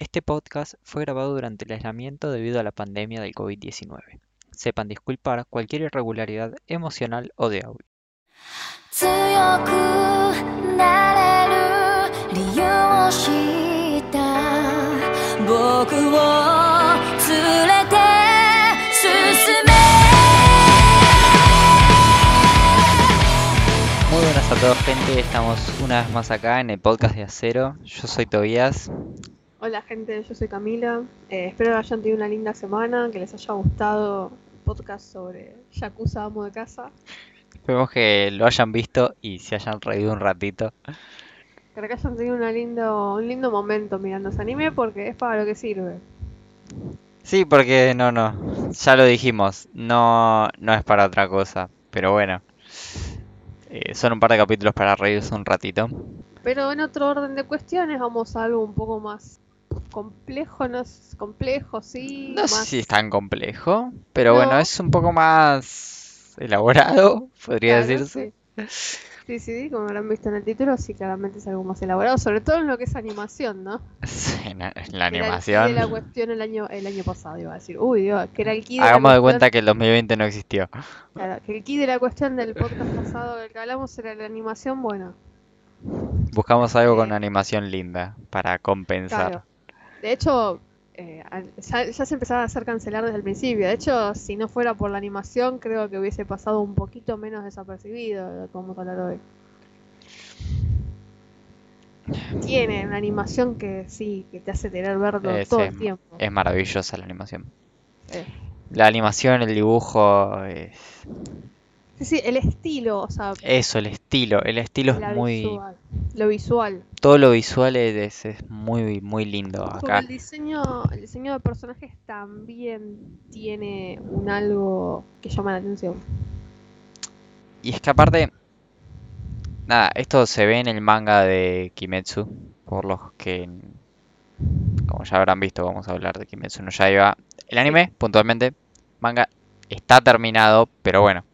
Este podcast fue grabado durante el aislamiento debido a la pandemia del COVID-19. Sepan disculpar cualquier irregularidad emocional o de audio. Muy buenas a todos gente, estamos una vez más acá en el podcast de Acero. Yo soy Tobías Hola gente, yo soy Camila. Eh, espero que hayan tenido una linda semana, que les haya gustado el podcast sobre Yakuza Amo de Casa. Esperemos que lo hayan visto y se hayan reído un ratito. Creo que hayan tenido una lindo, un lindo momento mirando ese anime porque es para lo que sirve. Sí, porque no, no, ya lo dijimos, no, no es para otra cosa, pero bueno. Eh, son un par de capítulos para reírse un ratito. Pero en otro orden de cuestiones vamos a algo un poco más complejo, no es complejo, sí. No sé más- si es tan complejo, pero No. bueno, es un poco más elaborado, podría Claro, decirse. sí. Sí, sí, como habrán visto en el título, sí, claramente es algo más elaborado, sobre todo en lo que es animación, ¿no? Sí, en la, en la era animación. la cuestión el año, el año pasado, iba a decir. Uy, Dios, que era el key de la Hagamos de cuenta que el 2020 no existió. Claro, que el key de la cuestión del podcast pasado del que hablamos era la animación, bueno, Buscamos algo con Eh, animación linda para compensar. claro. De hecho, eh, ya, ya se empezaba a hacer cancelar desde el principio. De hecho, si no fuera por la animación, creo que hubiese pasado un poquito menos desapercibido vamos a hablar hoy. Tiene una animación que sí, que te hace tener verlo Eh, todo el tiempo. Es maravillosa la animación. Eh, La animación, el dibujo, eh, Sí, sí, el estilo, o sea, eso, el estilo. El estilo es muy... visual, lo visual. Todo lo visual es, es muy, muy lindo acá. el diseño, el diseño de personajes también tiene un algo que llama la atención. Y es que aparte, nada, esto se ve en el manga de Kimetsu, por los que, como ya habrán visto, vamos a hablar de Kimetsu no Yaiba. El anime, puntualmente, manga, está terminado, pero bueno,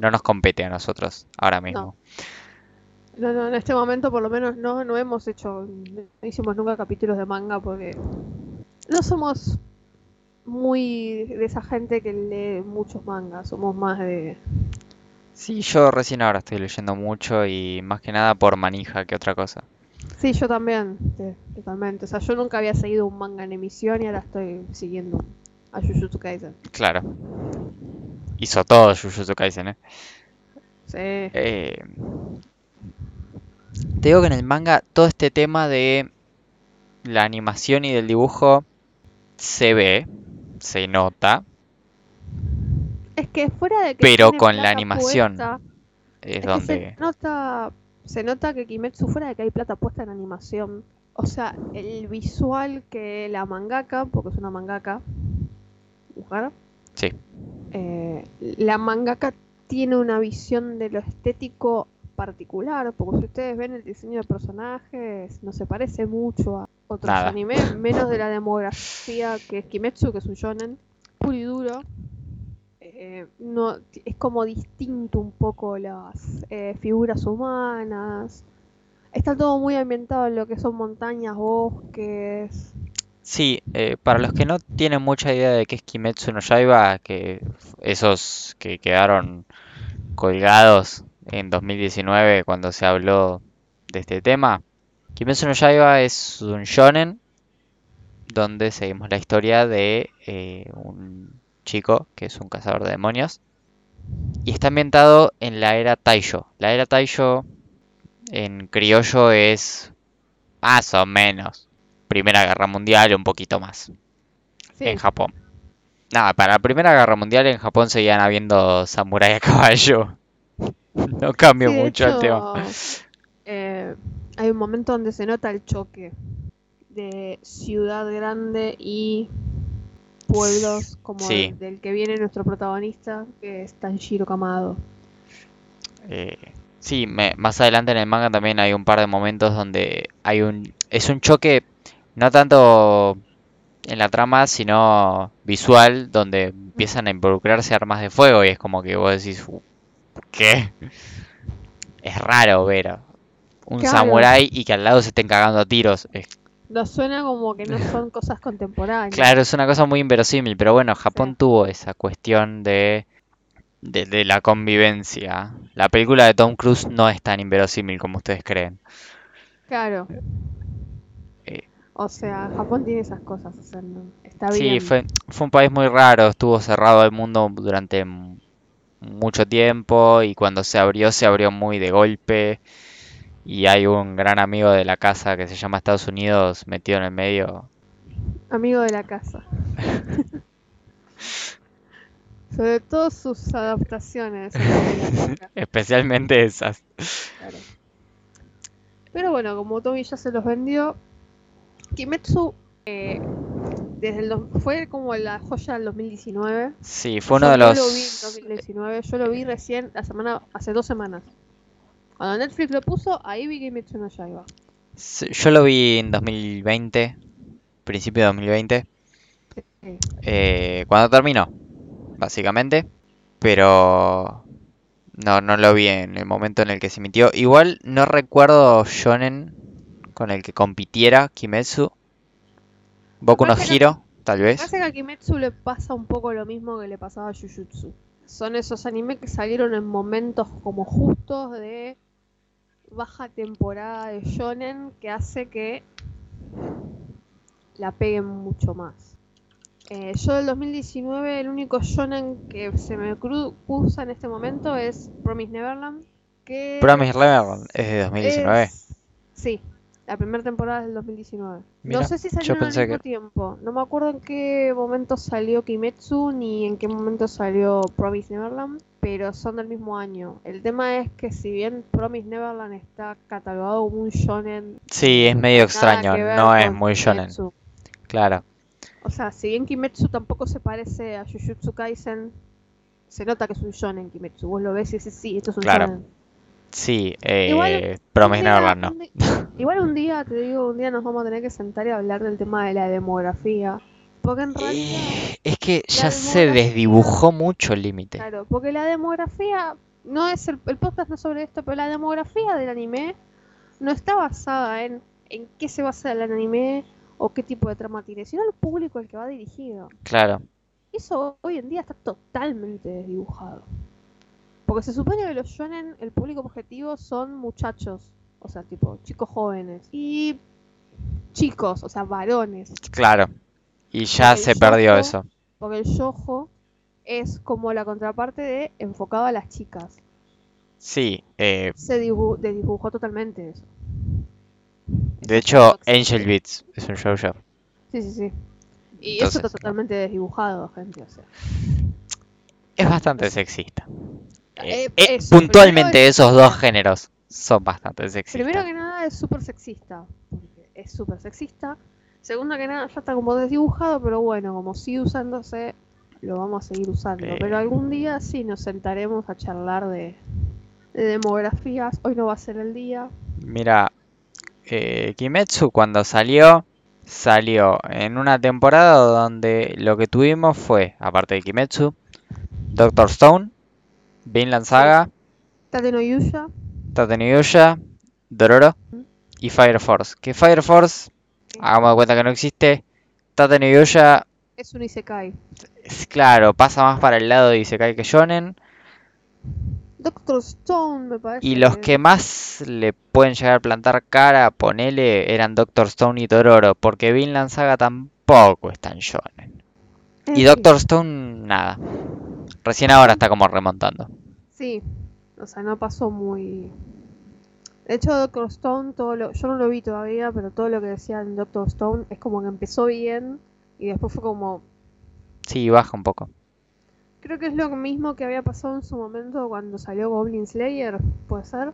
no nos compete a nosotros ahora mismo. No, no, en este momento por lo menos no, no hemos hecho, no hicimos nunca capítulos de manga porque no somos muy de esa gente que lee muchos mangas, somos más de... Sí, yo recién ahora estoy leyendo mucho y más que nada por manija que otra cosa. Sí, yo también, sí, totalmente. O sea, yo nunca había seguido un manga en emisión y ahora estoy siguiendo a Jujutsu Kaisen. Claro. Hizo todo Jujutsu Kaisen, ¿eh? Sí. Eh, te digo que en el manga todo este tema de la animación y del dibujo se ve, se nota, Es que fuera de que Pero con la animación puesta, es donde... se nota, se nota que Kimetsu fuera de que hay plata puesta en animación. O sea, el visual que la mangaka, porque es una mangaka, mujer, Sí, eh, la mangaka tiene una visión de lo estético particular, porque si ustedes ven el diseño de personajes, no se parece mucho a otros Nada. animes, menos de la demografía que es Kimetsu, que es un shonen, puro y duro. Eh, no, es como distinto un poco las eh, figuras humanas. Está todo muy ambientado en lo que son montañas, bosques. Sí, eh, para los que no tienen mucha idea de qué es Kimetsu no Yaiba, que esos que quedaron colgados en 2019 cuando se habló de este tema, Kimetsu no Yaiba es un shonen donde seguimos la historia de eh, un chico que es un cazador de demonios y está ambientado en la era Taisho. La era Taisho en criollo es más o menos Primera Guerra Mundial, un poquito más Sí, en Japón. Nada, para la Primera Guerra Mundial en Japón seguían habiendo samurái a caballo. No Sí, de mucho el tema. eh, hay un momento donde se nota el choque de ciudad grande y pueblos como Sí. el del que viene nuestro protagonista, que es Tanjiro Kamado. Eh, sí, me- más adelante en el manga también hay un par de momentos donde hay un... Es un choque no tanto en la trama, sino visual, donde empiezan a involucrarse armas de fuego y es como que vos decís, "Uh, ¿qué? Es raro ver un Claro. samurái y que al lado se estén cagando a tiros. Es suena como que no son cosas contemporáneas. Claro, es una cosa muy inverosímil, pero bueno, Japón Sí. tuvo esa cuestión de, de, de la convivencia. La película de Tom Cruise no es tan inverosímil como ustedes creen. Claro. O sea, Japón tiene esas cosas, o sea, no- está Sí, bien. fue, fue un país muy raro, estuvo cerrado al mundo durante mucho tiempo y cuando se abrió, se abrió muy de golpe. Y hay un gran amigo de la casa que se llama Estados Unidos metido en el medio. Amigo de la casa. Sobre todo sus adaptaciones. Especialmente esas. claro. Pero bueno, como Tommy ya se los vendió, Kimetsu eh, desde el fue como la joya del 2019. Sí, fue uno Yo de los... lo vi en 2019, yo lo vi recién la semana, hace dos semanas. Cuando Netflix lo puso, ahí vi Kimetsu no Yaiba. Sí, Yo lo vi en 2020, principio de 2020, Sí. eh, cuando terminó, básicamente, pero no, no lo vi en el momento en el que se emitió. Igual no recuerdo shonen con el que compitiera Kimetsu. Boku no que- Hero, tal vez. parece que a Kimetsu le pasa un poco lo mismo que le pasaba a Jujutsu. Son esos animes que salieron en momentos como justos de baja temporada de shonen que hace que la peguen mucho más. Eh, yo del 2019 el único shonen que se me cru- cruza en este momento es Promise Neverland. Que Promise Neverland es de 2019. es- Sí, la primera temporada es del 2019. Mira, no sé si salieron al mismo que- tiempo. No me acuerdo en qué momento salió Kimetsu ni en qué momento salió Promise Neverland, pero son del mismo año. El tema es que si bien Promise Neverland está catalogado como un shonen, Sí, es medio extraño, no es muy shonen, Kimetsu. claro. O sea, si bien Kimetsu tampoco se parece a Jujutsu Kaisen, se nota que es un shonen Kimetsu. Vos lo ves y dices, sí, esto es un Claro. shonen. Sí, eh, Igual, Promise Neverland no. Igual un día, te digo, un día nos vamos a tener que sentar y hablar del tema de la demografía. Porque en realidad, Eh, Es que ya se desdibujó mucho el límite. claro, porque la demografía, no es el, el podcast no es sobre esto, pero la demografía del anime no está basada en, en qué se basa el anime o qué tipo de trama tiene, sino el público al que va dirigido. Claro, Eso hoy en día está totalmente desdibujado. Porque se supone que los shonen, el público objetivo son muchachos, o sea, tipo chicos jóvenes. Y chicos, o sea, varones. claro. Y ya se perdió yojo- eso. Porque el yojo es como la contraparte de enfocado a las chicas. Sí, eh, Se dibu- desdibujó totalmente eso. de hecho, Angel Beats es un shoujo. Sí, sí, sí. Y eso está totalmente desdibujado, gente. O sea. Es bastante sexista. Eh, Eh, eh, eso, puntualmente esos dos géneros son bastante sexistas. Primero que nada es súper sexista, porque es súper sexista. Segundo que nada ya está como desdibujado, pero bueno, como sigue usándose, lo vamos a seguir usando. Eh. Pero algún día sí nos sentaremos a charlar de, de demografías. Hoy no va a ser el día. Mira, eh, Kimetsu cuando salió, salió en una temporada donde lo que tuvimos fue, aparte de Kimetsu, Doctor Stone, Vinland Saga, Tate no Yuya, Tatenuyusha, Dororo y Fire Force. Que Fire Force, hagamos de cuenta que no existe. Tatenuyusha, es un Isekai. es claro, pasa más para el lado de Isekai que Shonen. Doctor Stone, me parece. Y los que más le pueden llegar a plantar cara, ponele, eran Doctor Stone y Dororo, porque Vinland Saga tampoco está en shonen. Eh, Y sí. Doctor Stone, nada. Recién ahora está como remontando. Sí, o sea, no pasó muy... De hecho, Doctor Stone, todo lo... yo no lo vi todavía, pero todo lo que decía en Doctor Stone es como que empezó bien y después fue como... Sí, baja un poco. Creo que es lo mismo que había pasado en su momento cuando salió Goblin Slayer, ¿puede ser?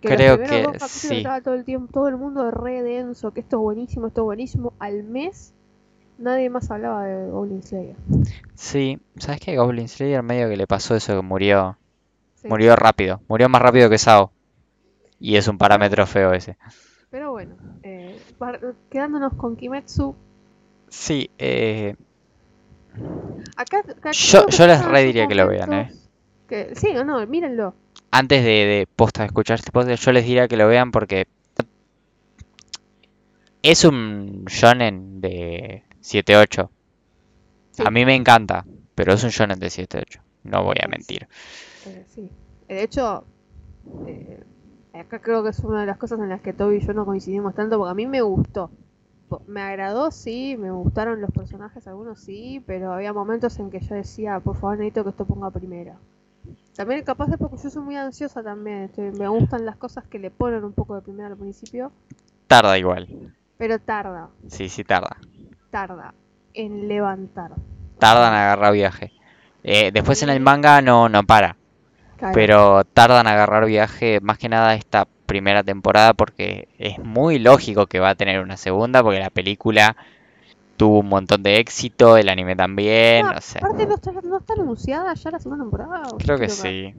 Que Creo que dos sí. estaba todo el tiempo, todo el mundo re denso, que esto es buenísimo, esto es buenísimo. Al mes, nadie más hablaba de Goblin Slayer. Sí, ¿sabes qué? Goblin Slayer medio que le pasó eso que murió. Sí. Murió rápido. Murió más rápido que Sao. Y es un parámetro feo ese. Pero bueno, eh, quedándonos con Kimetsu, Sí, eh, Acá, acá Yo- yo les estaban re sus diría que lo vean, que- sí o no, mírenlo. antes de, de posta de escuchar este podcast, yo les diría que lo vean porque es un shonen de 7-8. Sí. A mí me encanta, pero es un shonen de 7-8. No voy a mentir. Eh, sí. De hecho, eh, acá creo que es una de las cosas en las que Toby y yo no coincidimos tanto, porque a mí me gustó. Me agradó, sí, me gustaron los personajes, algunos sí, pero había momentos en que yo decía, por favor, necesito que esto ponga primera. También capaz es porque yo soy muy ansiosa también, estoy- me gustan las cosas que le ponen un poco de primera al principio, Tarda igual. pero tarda, Sí, sí, tarda. tarda en levantar. Tardan en agarrar viaje. Eh, después en el manga no, no para. Claro. Pero tardan en agarrar viaje más que nada esta primera temporada porque es muy lógico que va a tener una segunda porque la película tuvo un montón de éxito, el anime también, o sea, Aparte no está, no está anunciada ya la segunda temporada. ¿o creo que sí.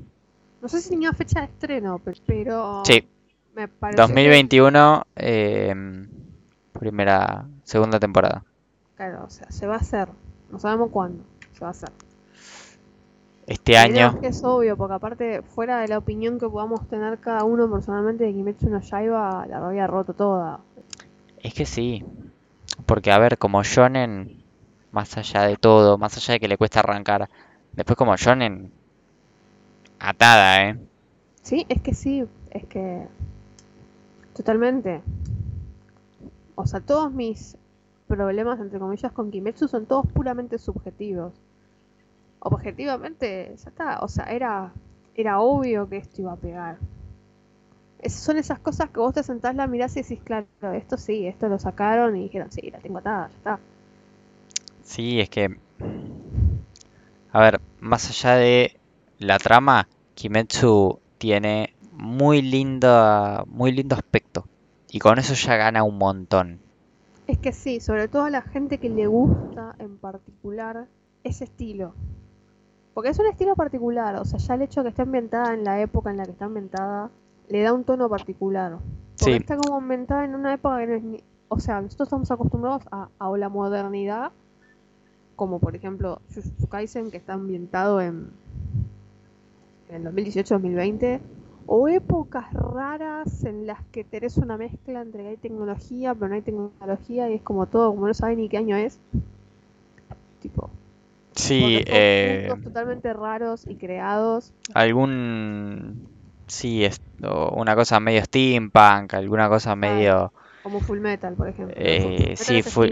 No sé si tenía fecha de estreno, pe- pero Sí, me parece que- 2021, eh, primera, segunda temporada. claro, o sea, se va a hacer. No sabemos cuándo se va a hacer. Este Creo año, que es obvio, porque aparte, fuera de la opinión que podamos tener cada uno personalmente de Kimetsu no Yaiba, la había roto toda. es que sí, porque a ver, como shonen, más allá de todo, más allá de que le cuesta arrancar, después como shonen, atada, ¿eh? Sí, es que sí, es que. Totalmente. O sea, todos mis problemas, entre comillas, con Kimetsu son todos puramente subjetivos. Objetivamente, ya está. O sea, era, era obvio que esto iba a pegar. Es- son esas cosas que vos te sentás, la mirás y decís, claro, esto sí, esto lo sacaron y dijeron, sí, la tengo atada, ya está. Sí, es que, a ver, más allá de la trama, Kimetsu tiene muy linda, muy lindo aspecto. Y con eso ya gana un montón. Es que sí, sobre todo a la gente que le gusta en particular ese estilo. Porque es un estilo particular, o sea, ya el hecho de que esté ambientada en la época en la que está ambientada le da un tono particular. Porque Sí. está como ambientada en una época que no es ni... O sea, nosotros estamos acostumbrados a, a la modernidad, como por ejemplo Jujutsu Kaisen, que está ambientado en, en el 2018-2020, o épocas raras en las que tenés una mezcla entre que hay tecnología, pero no hay tecnología y es como todo, como no saben ni qué año es. Sí, eh, totalmente raros y creados. algún, sí, es, una cosa medio steampunk, alguna cosa medio, Como Full Metal, por ejemplo. eh, sí, es full,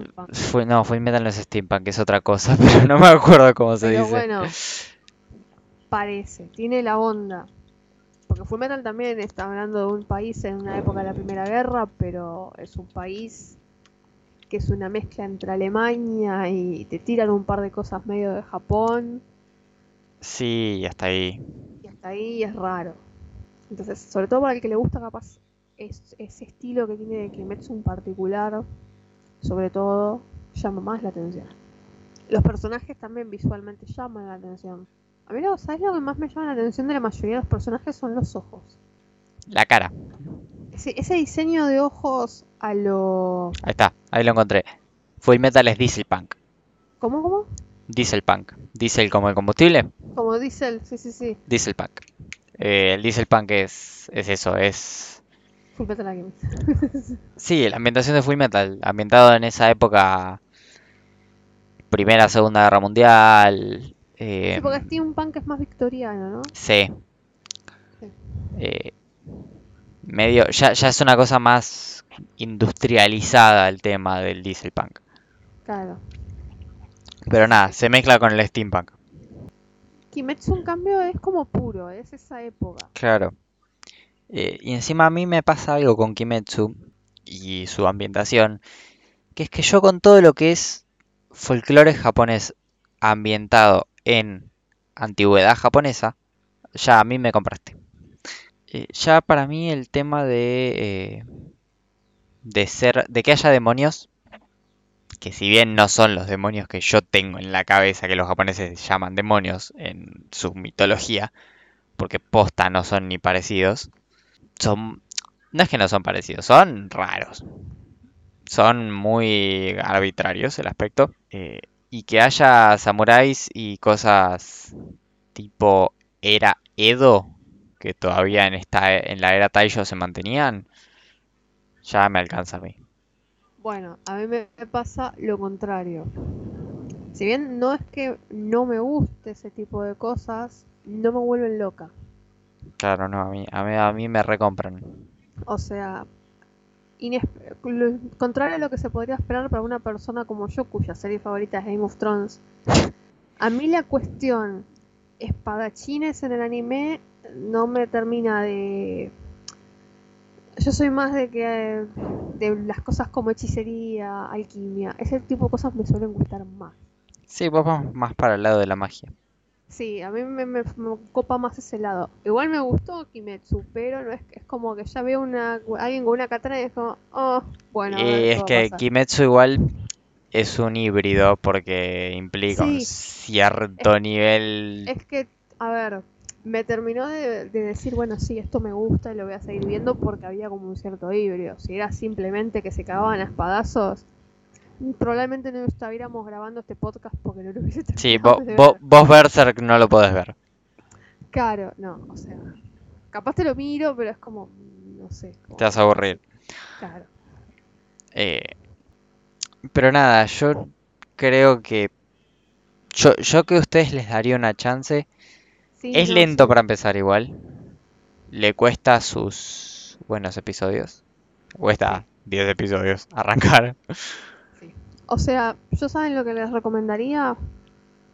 full- no, Full Metal no es steampunk, es otra cosa, pero no me acuerdo cómo se Pero dice. bueno, parece, tiene la onda. Porque Fullmetal también está hablando de un país en una época de la Primera Guerra, pero es un país que es una mezcla entre Alemania y te tiran un par de cosas medio de Japón Sí, hasta ahí. y hasta ahí es raro. Entonces, sobre todo para el que le gusta capaz es, ese estilo que tiene de Kimetsu en particular, sobre todo, llama más la atención. Los personajes también visualmente llaman la atención. A mí, lo- ¿sabes lo que más me llama la atención de la mayoría de los personajes? Son los ojos. La cara. Ese, ese diseño de ojos a lo... Ahí está, ahí lo encontré. Full Metal es Dieselpunk. ¿Cómo, cómo? Dieselpunk. Diesel como el combustible. Como Diesel, sí, sí, sí. Dieselpunk. Eh, el Dieselpunk es, es eso, es... Full Metal Alchemist. Sí, la ambientación de Full Metal, ambientado en esa época, Primera, Segunda Guerra Mundial. eh, Sí, porque Steampunk es más victoriano, ¿no? sí. Sí. Eh, medio, ya, ya es una cosa más industrializada el tema del Dieselpunk. Claro. Pero nada, se mezcla con el Steampunk. Kimetsu, en cambio, es como puro, es esa época. Claro. Eh, y encima a mí me pasa algo con Kimetsu y su ambientación, que es que yo con todo lo que es folclore japonés ambientado en antigüedad japonesa, ya a mí me compraste. Eh, ya para mí el tema de eh, de ser, de que haya demonios, que si bien no son los demonios que yo tengo en la cabeza, que los japoneses llaman demonios en su mitología, porque posta no son ni parecidos, son, no es que no son parecidos, son raros, son muy arbitrarios el aspecto, eh, y que haya samuráis y cosas tipo era Edo, que todavía en esta, en la era Taisho se mantenían, ya me alcanza a mí. Bueno, a mí me pasa lo contrario. Si bien no es que no me guste ese tipo de cosas, no me vuelven loca. Claro, no, a mí, a mí, a mí me recompran. O sea, contrario a lo que se podría esperar para una persona como yo, cuya serie favorita es Game of Thrones. A mí la cuestión espadachines en el anime no me termina de... Yo soy más de que de las cosas como hechicería, alquimia, ese tipo de cosas me suelen gustar más. Sí, vos vas más para el lado de la magia. Sí, a mí me, me- me copa más ese lado. Igual me gustó Kimetsu, pero no es, es como que ya veo una, alguien con una katana y es como, oh, bueno, Y es que. Kimetsu igual es un híbrido porque implica un cierto nivel. Es que, a ver, me terminó de, de decir, bueno, sí, esto me gusta y lo voy a seguir viendo porque había como un cierto híbrido. Si era simplemente que se cagaban a espadazos, probablemente no estuviéramos grabando este podcast porque no lo hubiese Sí, vos Berserk no lo podés ver. Claro, no, o sea, capaz te lo miro, pero es como, no sé. como- Te vas a aburrir. Claro. Eh, pero nada, yo creo que. Yo, yo que a ustedes les daría una chance. Sí, Es no, lento sí. para empezar igual. Le cuesta sus buenos episodios. Cuesta 10 episodios arrancar. O sea, yo saben lo que les recomendaría.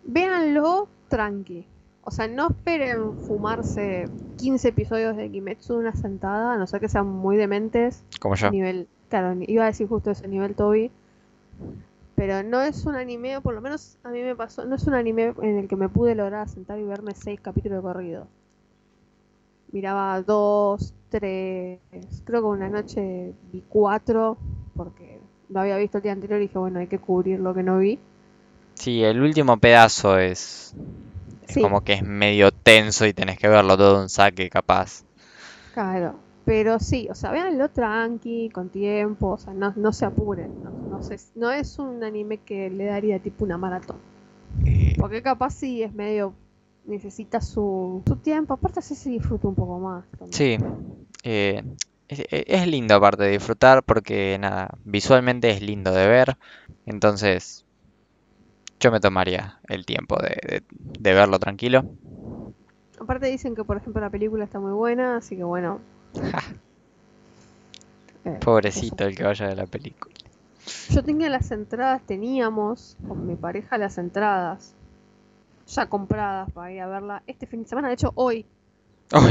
Véanlo tranqui. O sea, no esperen fumarse 15 episodios de Kimetsu de una sentada, a no ser que sean muy dementes. Como yo. Nivel, claro, iba a decir justo ese nivel Toby. Pero no es un anime, o por lo menos a mí me pasó, no es un anime en el que me pude lograr sentar y verme seis capítulos de corrido. Miraba dos, tres, creo que una noche vi cuatro, porque lo había visto el día anterior y dije, bueno, hay que cubrir lo que no vi. Sí, el último pedazo es, es Sí. como que es medio tenso y tenés que verlo todo un saque capaz. Claro, pero sí, o sea, véanlo tranqui, con tiempo, o sea, no, no se apuren, no, no no es un anime que le daría tipo una maratón. Eh, Porque capaz sí es medio. Necesita su, su tiempo. Aparte, así se disfruta un poco más. también. sí, eh, es, es- es lindo aparte de disfrutar porque nada, visualmente es lindo de ver. Entonces, yo me tomaría el tiempo de, de- de verlo tranquilo. Aparte, dicen que, por ejemplo, la película está muy buena. Así que bueno. Pobrecito el que vaya de la película. Yo tenía las entradas, teníamos con mi pareja las entradas ya compradas para ir a verla este fin de semana. De hecho, hoy.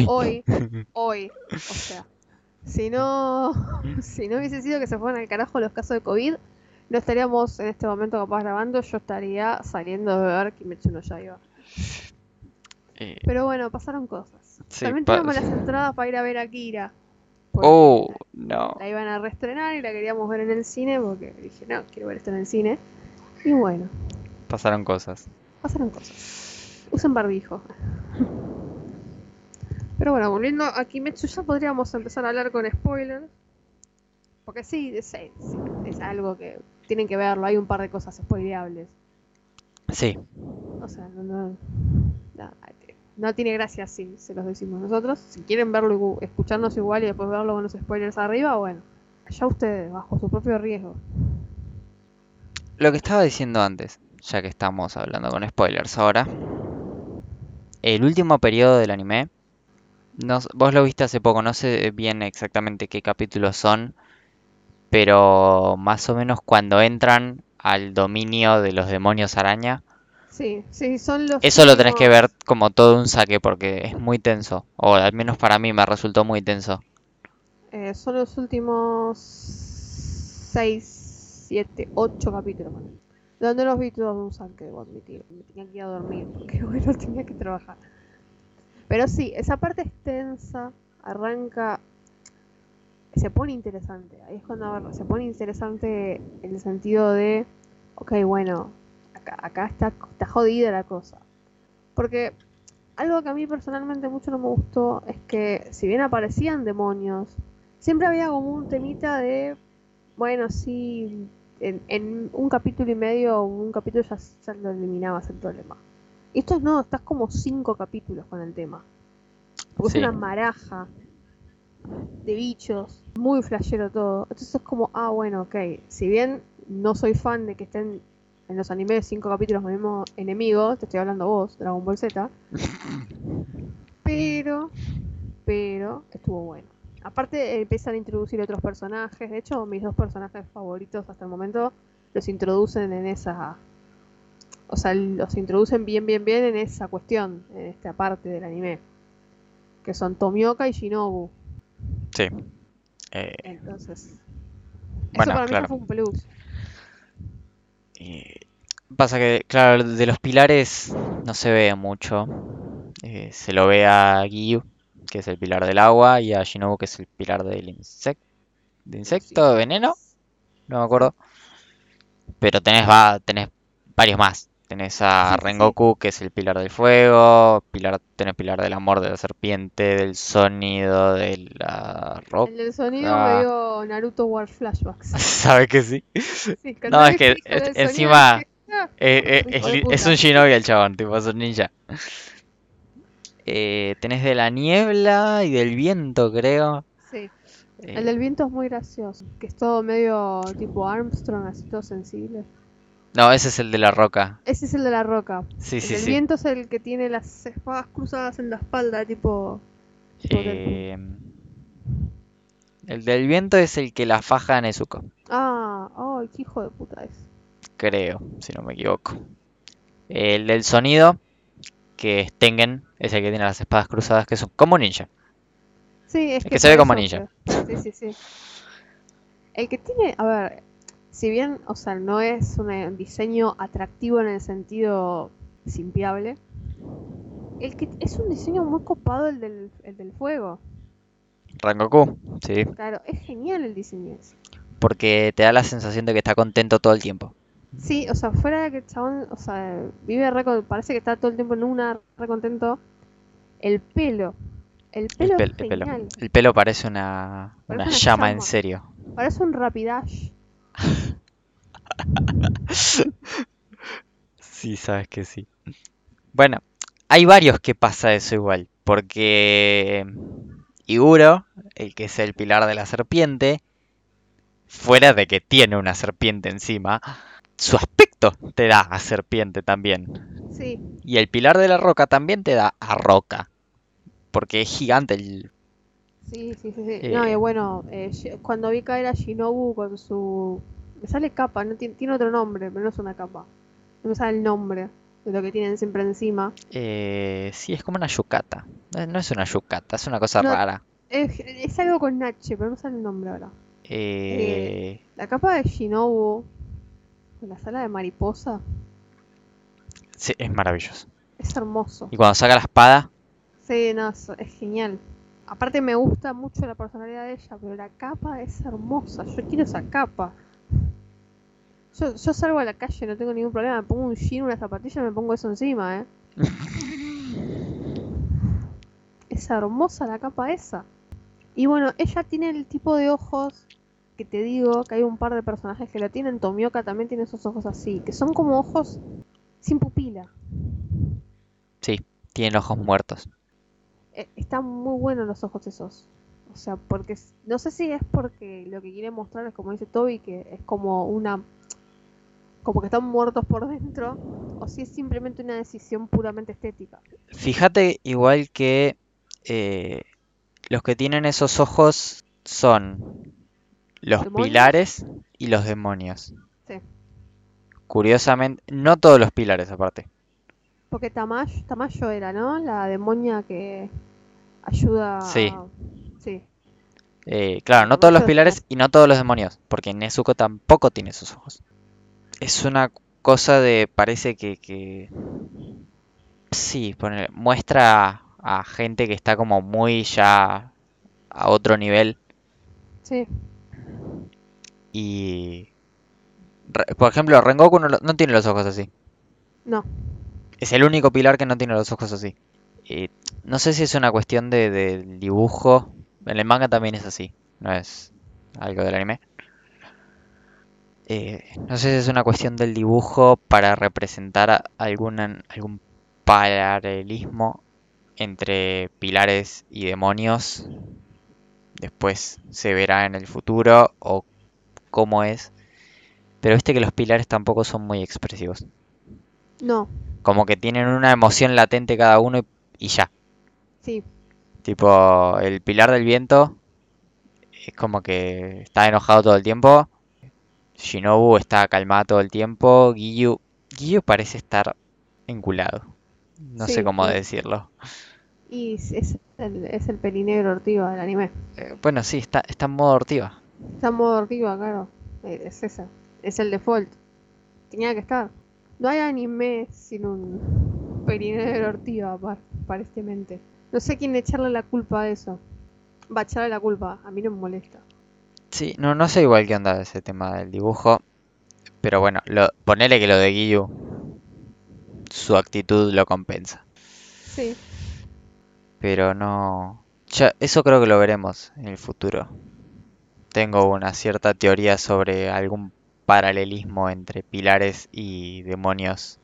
Hoy. Hoy. O sea. Si no, si no hubiese sido que se fueran al carajo los casos de COVID, no estaríamos en este momento capaz grabando, yo estaría saliendo de ver Kimetsu no Yaiba. eh, Pero bueno, pasaron cosas. Sí, También teníamos las entradas para ir a ver a Kira. oh, no. La iban a reestrenar y la queríamos ver en el cine porque dije, no, quiero ver esto en el cine. Y bueno, Pasaron cosas. pasaron cosas. Usen barbijo. Pero bueno, volviendo a Kimetsu, ya podríamos empezar a hablar con spoilers. Porque sí, es, es- es algo que tienen que verlo. Hay un par de cosas spoileables. Sí, O sea, no, no, no, no tiene gracia si se los decimos nosotros. Si quieren verlo, escucharnos igual y después verlo con los spoilers arriba, bueno, ya ustedes, bajo su propio riesgo. Lo que estaba diciendo antes, ya que estamos hablando con spoilers ahora. El último periodo del anime, vos lo viste hace poco, no sé bien exactamente qué capítulos son, pero más o menos cuando entran al dominio de los demonios araña, Sí, sí, son los. eso lo tenés que ver como todo un saque porque es muy tenso, o al menos para mí me resultó muy tenso. eh, son los últimos 6, 7, 8 capítulos. ponele. No, no los vi todos un saque, debo admitir. Me tenía que ir a dormir porque, bueno, tenía que trabajar. Pero sí, esa parte extensa arranca. Se pone interesante. Ahí es cuando se pone interesante en el sentido de. Ok, bueno, acá, acá está, está jodida la cosa. Porque algo que a mí personalmente mucho no me gustó es que, si bien aparecían demonios, siempre había como un temita de. Bueno, sí, en, en un capítulo y medio o un capítulo ya, ya lo eliminabas el problema. Y esto no, estás como cinco capítulos con el tema. Porque Sí. es una maraja. de bichos, muy flashero todo. Entonces es como, ah, bueno, ok, si bien no soy fan de que estén en los animes cinco capítulos con el mismo enemigo, te estoy hablando vos, Dragon Ball Z, pero, pero, estuvo bueno. Aparte empiezan a introducir otros personajes, de hecho mis dos personajes favoritos hasta el momento los introducen en esa... O sea, los introducen bien, bien, bien en esa cuestión, en esta parte del anime. Que son Tomioka y Shinobu. Sí. Eh, Entonces, eso Bueno, para mí claro. ya fue un plus. Pasa que, claro, de los pilares no se ve mucho. Eh, se lo ve a Giyu, que es el pilar del agua, y a Shinobu, que es el pilar del insecto. ¿De insecto? ¿De veneno? No me acuerdo. Pero tenés, va, tenés varios más. Tenés a. Rengoku, que es el pilar del fuego. Pilar, tenés pilar del amor, de la serpiente, del sonido, de la ropa. El del sonido me dio Naruto War Flashbacks. ¿Sabes que sí? Sí, No, es que encima. Eh, eh, es, un shinobi el chabón, tipo, es un ninja. Eh, tenés de la niebla y del viento, creo. Sí, Eh, el del viento es muy gracioso. Que es todo medio tipo Armstrong, así todo sensible. No, ese es el de la roca. Ese es el de la roca. Sí, el sí, del sí. viento es el que tiene las espadas cruzadas en la espalda, tipo. el del viento es el que la faja a Nezuko, Ah, ay, qué hijo de puta es. Creo, si no me equivoco. El del sonido, que es Tengen, es el que tiene las espadas cruzadas, que son como ninja. Sí, es El que, que se ve como ninja. pero- Sí, sí, sí. El que tiene, a ver, si bien, o sea, no es un diseño atractivo en el sentido simpiable, el que es un diseño muy copado el del, el del fuego. Rengoku, sí, Claro, es genial el diseño ese. porque te da la sensación de que está contento todo el tiempo. Sí, o sea, fuera de que el chabón, o sea, vive re con- parece que está todo el tiempo en una, re contento. El pelo, el El, pelo pel- es el pelo. El pelo parece una, Parece una una llama en llama. serio. Parece un rapidash. Sí, sabes que sí. Bueno, hay varios que pasa eso igual, porque Iguro, el que es el pilar de la serpiente, fuera de que tiene una serpiente encima, su aspecto te da a serpiente también. Sí, Y el pilar de la roca también te da a roca, porque es gigante el... Sí, sí, sí, sí. Eh, No, y bueno, eh, cuando vi caer a Shinobu con su... Me sale capa, no tiene, tiene otro nombre, pero no es una capa. No me sale el nombre de lo que tienen siempre encima. Eh, sí, es como una yukata. No, no es una yukata, es una cosa No. rara. Es, es algo con H, pero no sale el nombre ahora. Eh, La capa de Shinobu la sala de mariposa sí, es maravilloso. es hermoso. Y cuando saca la espada, Sí, no, es, es genial. Aparte me gusta mucho la personalidad de ella, pero la capa es hermosa. Yo quiero esa capa. Yo, yo salgo a la calle, no tengo ningún problema. Me pongo un jean, una zapatilla y me pongo eso encima, ¿eh? es hermosa la capa esa. Y bueno, ella tiene el tipo de ojos que te digo que hay un par de personajes que lo tienen. Tomioka también tiene esos ojos así, que son como ojos sin pupila. sí, tiene ojos muertos. eh, están muy buenos los ojos esos. O sea, porque no sé si es porque lo que quiere mostrar es como dice Toby, que es como una como que están muertos por dentro, o si es simplemente una decisión puramente estética. Fíjate igual que eh, los que tienen esos ojos son los ¿Demonios? pilares y los demonios. Sí. Curiosamente, no todos los pilares aparte. Porque Tamayo, Tamayo era, ¿no? La demonia que ayuda Sí. a... Sí. Eh, claro, no todos los pilares y no todos los demonios, porque Nezuko tampoco tiene esos ojos. Es una cosa de, parece que, que... Sí, muestra a gente que está como muy ya a otro nivel Sí. Y... Por ejemplo, Rengoku no, no tiene los ojos así. No. Es el único pilar que no tiene los ojos así. Y no sé si es una cuestión de, del dibujo. En el manga también es así. No es algo del anime. Eh, no sé si es una cuestión del dibujo para representar alguna- algún paralelismo entre pilares y demonios. después se verá en el futuro o cómo es. Pero viste que los pilares tampoco son muy expresivos. No, Como que tienen una emoción latente cada uno y, y ya. sí, Tipo, el pilar del viento es como que está enojado todo el tiempo. Shinobu está calmada todo el tiempo. Giyu, Giyu parece estar enculado. No sé cómo sí. decirlo. y es, es el, es el pelinegro ortiva del anime. Eh, bueno, sí, está, está en modo ortiva. Modo ortiva, claro. Es esa. Es el default. Tenía que estar. No hay anime sin un pelinegro ortiva, apa- aparentemente. No sé quién echarle la culpa a eso. Va a echarle la culpa. A mí no me molesta. Sí, no, no sé igual qué onda ese tema del dibujo. Pero bueno, lo, ponele que lo de Giyu, su actitud lo compensa. Sí. Pero no... Ya, eso creo que lo veremos en el futuro. Tengo una cierta teoría sobre algún paralelismo entre pilares y demonios.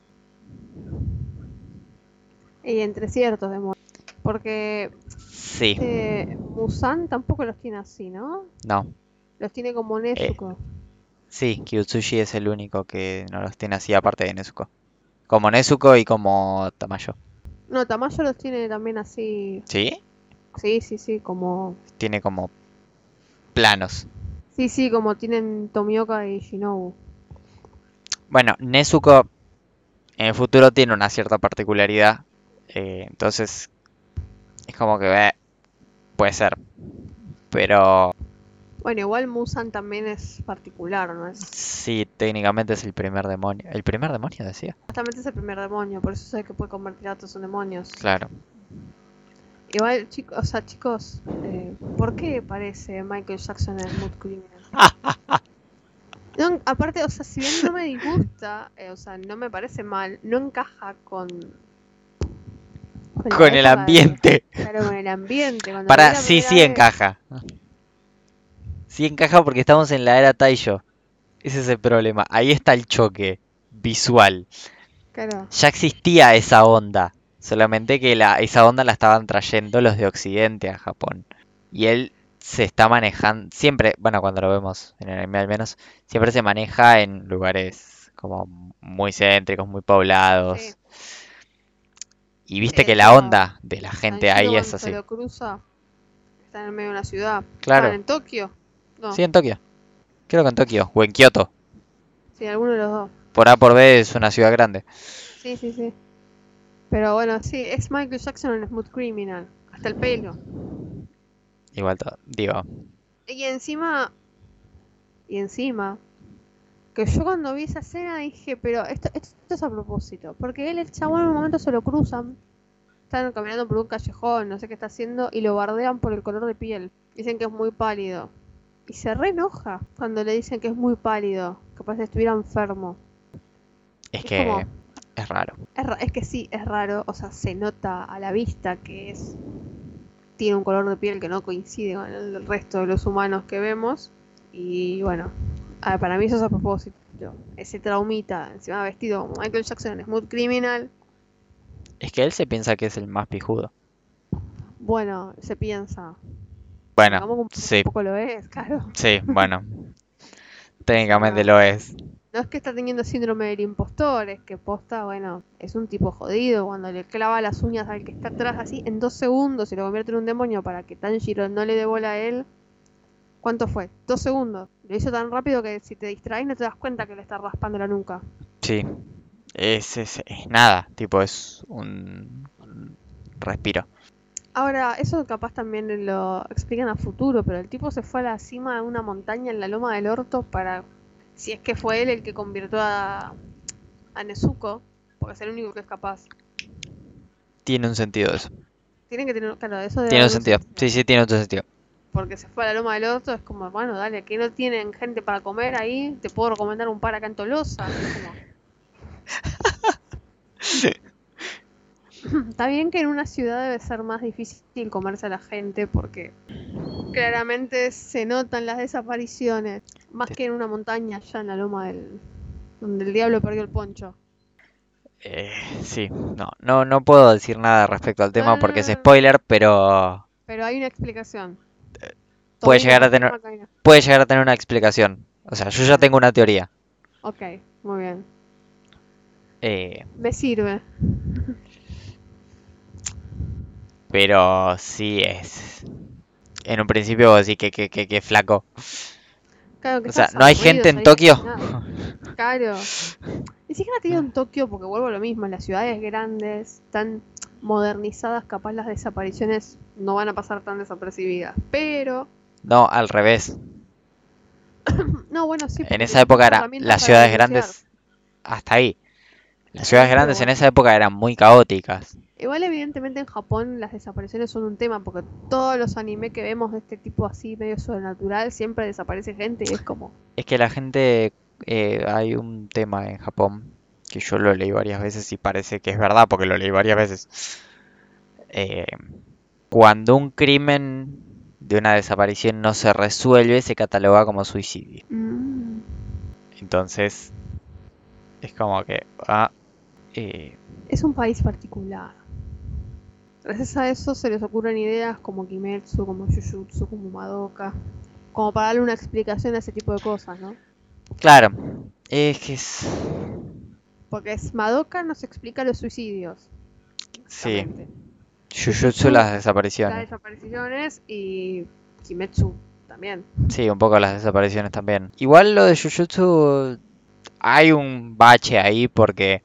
Y entre ciertos demonios. Porque Sí, eh, Musan tampoco los tiene así, ¿no? no. Los tiene como Nezuko. Sí, Kyutsushi es el único que no los tiene así aparte de Nezuko. Como Nezuko y como Tamayo. No, Tamayo los tiene también así. ¿Sí? Sí, sí, sí, como. Tiene como planos. Sí, sí, como tienen Tomioka y Shinobu. Bueno, Nezuko en el futuro tiene una cierta particularidad. eh, entonces, es como que eh, puede ser. Pero Bueno, igual Musan también es particular, ¿no? Es, sí, técnicamente es el primer demonio. ¿El primer demonio decía? justamente es el primer demonio, por eso sé que puede convertir a en demonios. Claro. Igual, chicos, o sea, chicos, eh, ¿por qué parece Michael Jackson en Mood Criminal? No, aparte, o sea, si bien no me disgusta, eh, o sea, no me parece mal, no encaja con... Con el de- ambiente. Claro, con el ambiente. Cuando Para, sí, sí vez- encaja. Sí encaja porque estamos en la era Taisho. Ese es el problema. Ahí está el choque visual. Claro, Ya existía esa onda. Solamente que la, esa onda la estaban trayendo los de Occidente a Japón. Y él se está manejando. Siempre, bueno, cuando lo vemos en el anime al menos, siempre se maneja en lugares como muy céntricos, muy poblados. Sí. Y viste que la onda de la gente ahí es así. lo cruza, está en el medio de una ciudad. Claro. Ah, en Tokio. No, Sí, en Tokio. Creo que en Tokio. O en Kioto. sí, alguno de los dos. Por A por B es una ciudad grande. Sí, sí, sí. Pero bueno, sí, es Michael Jackson en Smooth Criminal. Hasta el pelo. Igual todo. Digo, Y encima. Y encima. Que yo cuando vi esa escena dije, pero esto, esto es a propósito. Porque él, el chabón, en un momento se lo cruzan. Están caminando por un callejón, no sé qué está haciendo, y lo bardean por el color de piel. Dicen que es muy pálido. Y se re enoja cuando le dicen que es muy pálido. Que parece que estuviera enfermo. es Es que como- es raro. Es, que sí, es raro, o sea, se nota a la vista que es tiene un color de piel que no coincide con el resto de los humanos que vemos y bueno, para mí eso es a propósito. Ese traumita, encima vestido como Michael Jackson en Smooth Criminal, Es que él se piensa que es el más pijudo. bueno, se piensa, Bueno, un, sí, un poco lo es, claro. sí, bueno. Técnicamente Ah. lo es. No es que está teniendo síndrome del impostor, es que posta, bueno, es un tipo jodido cuando le clava las uñas al que está atrás así en dos segundos y lo convierte en un demonio para que Tanjiro no le dé bola a él. ¿Cuánto fue? Dos segundos. Lo hizo tan rápido que si te distraes no te das cuenta que le está raspando la nuca. Sí. Es, es, es nada. Tipo, es un, un respiro. Ahora, eso capaz también lo explican a futuro, pero el tipo se fue a la cima de una montaña en la loma del orto para... Si es que fue él el que convirtió a, a Nezuko, porque es el único que es capaz. Tiene un sentido eso. Tienen que tener, claro, eso de Tiene un sentido. Sí, sí, tiene otro sentido. porque se fue a la loma del orto, es como, bueno, dale, que no tienen gente para comer ahí, te puedo recomendar un par acá en Tolosa. Es como- Está bien que en una ciudad debe ser más difícil comerse a la gente porque claramente se notan las desapariciones, más que en una montaña allá en la loma del donde el diablo perdió el poncho. Eh, sí, no, no, no puedo decir nada respecto al tema porque es no. spoiler, pero Pero hay una explicación. puede Tomino, llegar a tener, Macaina. puede llegar a tener una explicación. O sea, yo ya tengo una teoría. Ok, muy bien. Eh, Me sirve. pero sí es. En un principio vos decís que, que, que, que flaco. Claro, O sea, ¿no hay gente en Tokio? Claro. Ni siquiera te digo en Tokio porque vuelvo a lo mismo. Las ciudades grandes, tan modernizadas, capaz las desapariciones no van a pasar tan desapercibidas. Pero, No, al revés. no, bueno, sí. En esa época era las ciudades grandes hasta ahí. Las ciudades grandes en esa época eran muy caóticas. Igual evidentemente en Japón las desapariciones son un tema porque todos los anime que vemos de este tipo así medio sobrenatural siempre desaparece gente y es como Es que la gente, eh, hay un tema en Japón que yo lo leí varias veces y parece que es verdad porque lo leí varias veces. Eh, cuando un crimen de una desaparición no se resuelve, se cataloga como suicidio. mm, Entonces, es como que, ah, eh, es un país particular. Gracias a eso se les ocurren ideas como Kimetsu, como Jujutsu, como Madoka, como para darle una explicación a ese tipo de cosas, ¿no? claro, es que es, Porque es Madoka nos explica los suicidios. sí. Jujutsu las Las desapariciones. desapariciones y Kimetsu también. Sí, un poco las desapariciones también. Igual lo de Jujutsu hay un bache ahí porque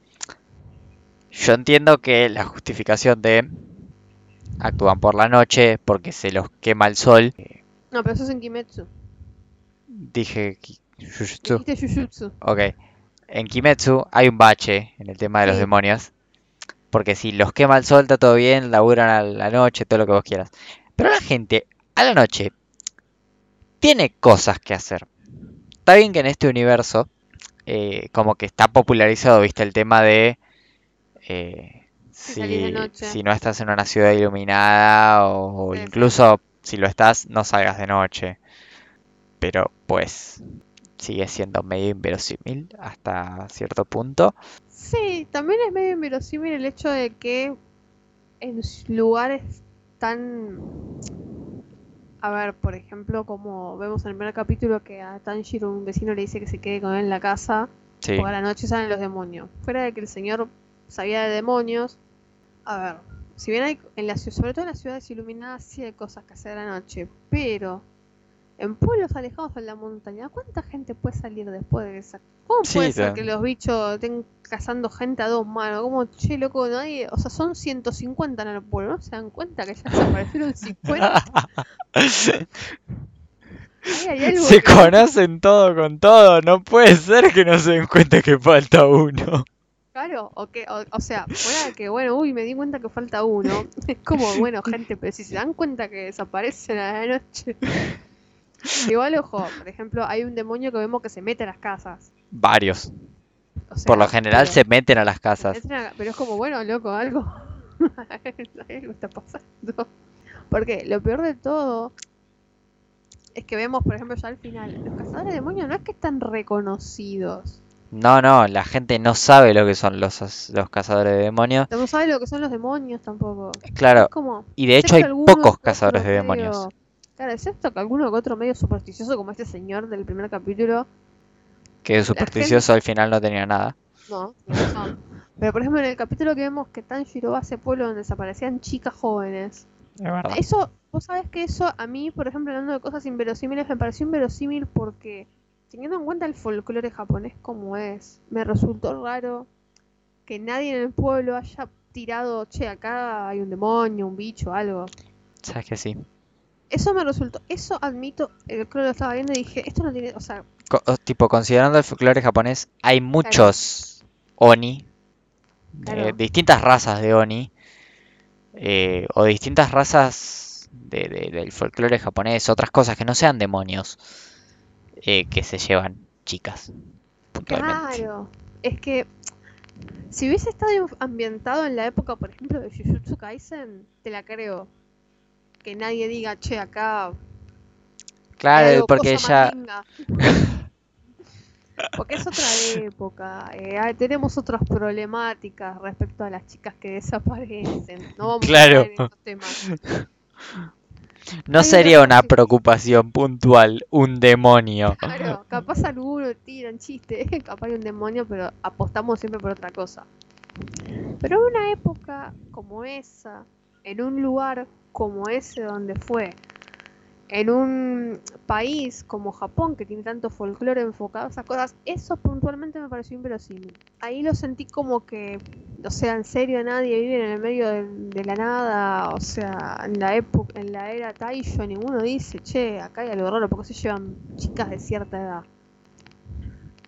yo entiendo que la justificación de actúan por la noche porque se los quema el sol. No, pero eso es en Kimetsu. Dije Jujutsu. Jujutsu. Ok. En Kimetsu hay un bache en el tema de los demonios. Porque si los quema el sol está todo bien, laburan a la noche, todo lo que vos quieras. Pero la gente a la noche tiene cosas que hacer. Está bien que en este universo, eh, como que está popularizado, viste, el tema de eh, Si si, no estás en una ciudad iluminada o, o Sí, sí. incluso si lo estás, no salgas de noche. Pero pues sigue siendo medio inverosímil hasta cierto punto. Sí, también es medio inverosímil el hecho de que en lugares tan... A ver, por ejemplo, como vemos en el primer capítulo que a Tanjiro un vecino le dice que se quede con él en la casa Sí, porque a la noche salen los demonios. Fuera de que el señor sabía de demonios, a ver, si bien hay, en la, sobre todo en las ciudades iluminadas, sí hay cosas que hacer a la noche, pero en pueblos alejados de la montaña, ¿cuánta gente puede salir después de esa? ¿Cómo Sí, puede ser que los bichos estén cazando gente a dos manos? Como, che, loco, nadie, o sea, son 150 en el pueblo, ¿no se dan cuenta que ya desaparecieron 50? Ahí hay algo se que- conocen todo con todo. No puede ser que no se den cuenta que falta uno. Claro, o que, o, o sea, fuera de que, bueno, uy, me di cuenta que falta uno. Es como, bueno, gente, pero si se dan cuenta que desaparecen a la noche. Igual, ojo, por ejemplo, hay un demonio que vemos que se mete a las casas. Varios. O sea, Por lo general pero- se meten a las casas. a- pero es como, bueno, loco, algo. algo está pasando. Porque lo peor de todo es que vemos, por ejemplo, ya al final, los cazadores de demonios no es que están reconocidos. No, no, la gente no sabe lo que son los, los cazadores de demonios. No sabe lo que son los demonios tampoco. Claro, como, y de hecho hay pocos cazadores de demonios. medio- Claro, excepto que alguno que otro medio supersticioso como este señor del primer capítulo. Que supersticioso al final no tenía nada. No, razón. Pero por ejemplo en el capítulo que vemos que Tanjiro va a ese pueblo donde desaparecían chicas jóvenes. Es verdad. Eso, vos sabés que eso a mí, por ejemplo, hablando de cosas inverosímiles, me pareció inverosímil porque teniendo en cuenta el folclore japonés como es, me resultó raro que nadie en el pueblo haya tirado, che, acá hay un demonio, un bicho, algo. Sabes que sí. Eso me resultó, eso admito, el creo que lo estaba viendo y dije, esto no tiene, o sea, Co- tipo, considerando el folclore japonés, hay muchos Oni, de distintas razas de Oni, eh, o distintas razas de- de- del folclore japonés, otras cosas que no sean demonios, eh, que se llevan chicas, puntualmente. claro, es que si hubiese estado ambientado en la época, por ejemplo, de Jujutsu Kaisen, te la creo. Que nadie diga, che, acá Claro, porque ella. Porque es otra época, eh, ah, tenemos otras problemáticas respecto a las chicas que desaparecen. No vamos Claro. a en esos temas. No sería una preocupación puntual un demonio. Claro, capaz alguno tiran chiste, capaz hay un demonio, pero apostamos siempre por otra cosa. Pero en una época como esa, en un lugar como ese donde fue, en un país como Japón que tiene tanto folclore enfocado a esas cosas, eso puntualmente me pareció inverosímil. Ahí lo sentí como que, o sea, en serio nadie vive en el medio de, la nada, o sea, en la época, en la era Taisho ninguno dice, che, acá hay algo raro, porque se llevan chicas de cierta edad.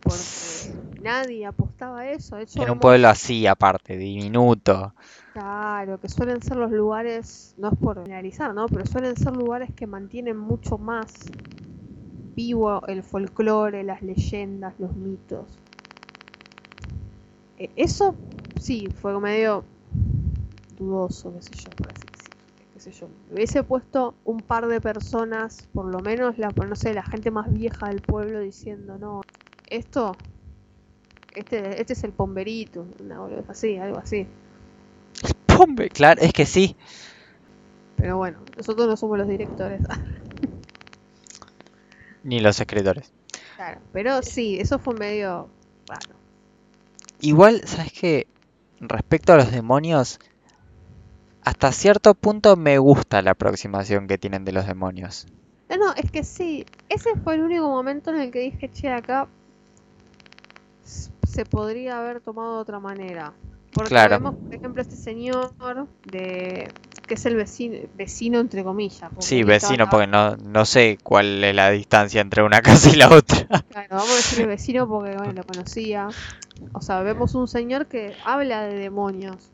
Porque nadie apostaba a eso, de hecho En un pueblo así, aparte, diminuto. Claro, que suelen ser los lugares, no es por generalizar, ¿no? Pero suelen ser lugares que mantienen mucho más vivo el folclore, las leyendas, los mitos. E- Eso sí, fue medio dudoso, qué sé yo, por así. Qué sé yo. Hubiese puesto un par de personas, por lo menos la, no sé, la gente más vieja del pueblo diciendo, no, esto, este, este es el pomberito, una así, algo así. Pombe, claro, es que sí. Pero bueno, nosotros no somos los directores. Ni los escritores. claro, pero sí, eso fue medio raro. Igual, ¿sabes qué? Respecto a los demonios, hasta cierto punto me gusta la aproximación que tienen de los demonios. No, no, es que sí, ese fue el único momento en el que dije, che, acá se podría haber tomado de otra manera. Porque Claro. vemos, por ejemplo, este señor de que es el vecino, vecino entre comillas. Sí, vecino, porque no, no sé cuál es la distancia entre una casa y la otra. Claro, vamos a decirle vecino porque bueno, lo conocía. O sea, vemos un señor que habla de demonios.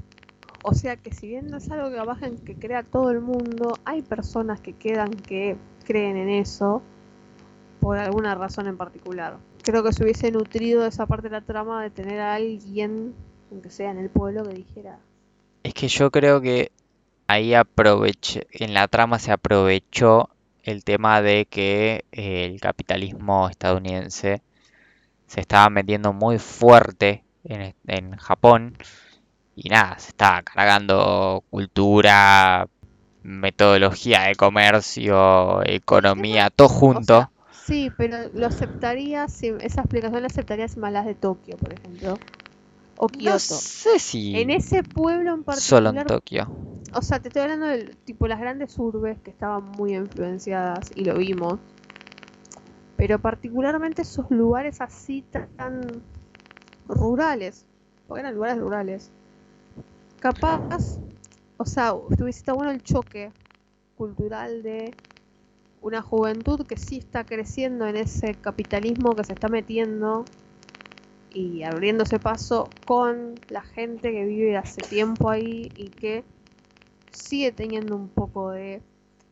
O sea que si bien no es algo que capaz en que crea todo el mundo, hay personas que quedan que creen en eso por alguna razón en particular. Creo que se hubiese nutrido esa parte de la trama de tener a alguien, aunque sea en el pueblo, que dijera, Es que yo creo que ahí aproveché, en la trama se aprovechó el tema de que eh, el capitalismo estadounidense se estaba metiendo muy fuerte en, en Japón y nada, se estaba cargando cultura, metodología de comercio, economía, todo junto. sea, sí, pero lo aceptaría si esa explicación la aceptaría si me hablas de Tokio, por ejemplo, o Kioto. No sé si En ese pueblo en solo en particular, Tokio. o sea, te estoy hablando de tipo las grandes urbes que estaban muy influenciadas y lo vimos. Pero particularmente esos lugares así tan rurales, porque eran lugares rurales. Capaz, o sea, estado bueno el choque cultural de una juventud que sí está creciendo en ese capitalismo que se está metiendo y abriéndose paso con la gente que vive hace tiempo ahí y que sigue teniendo un poco de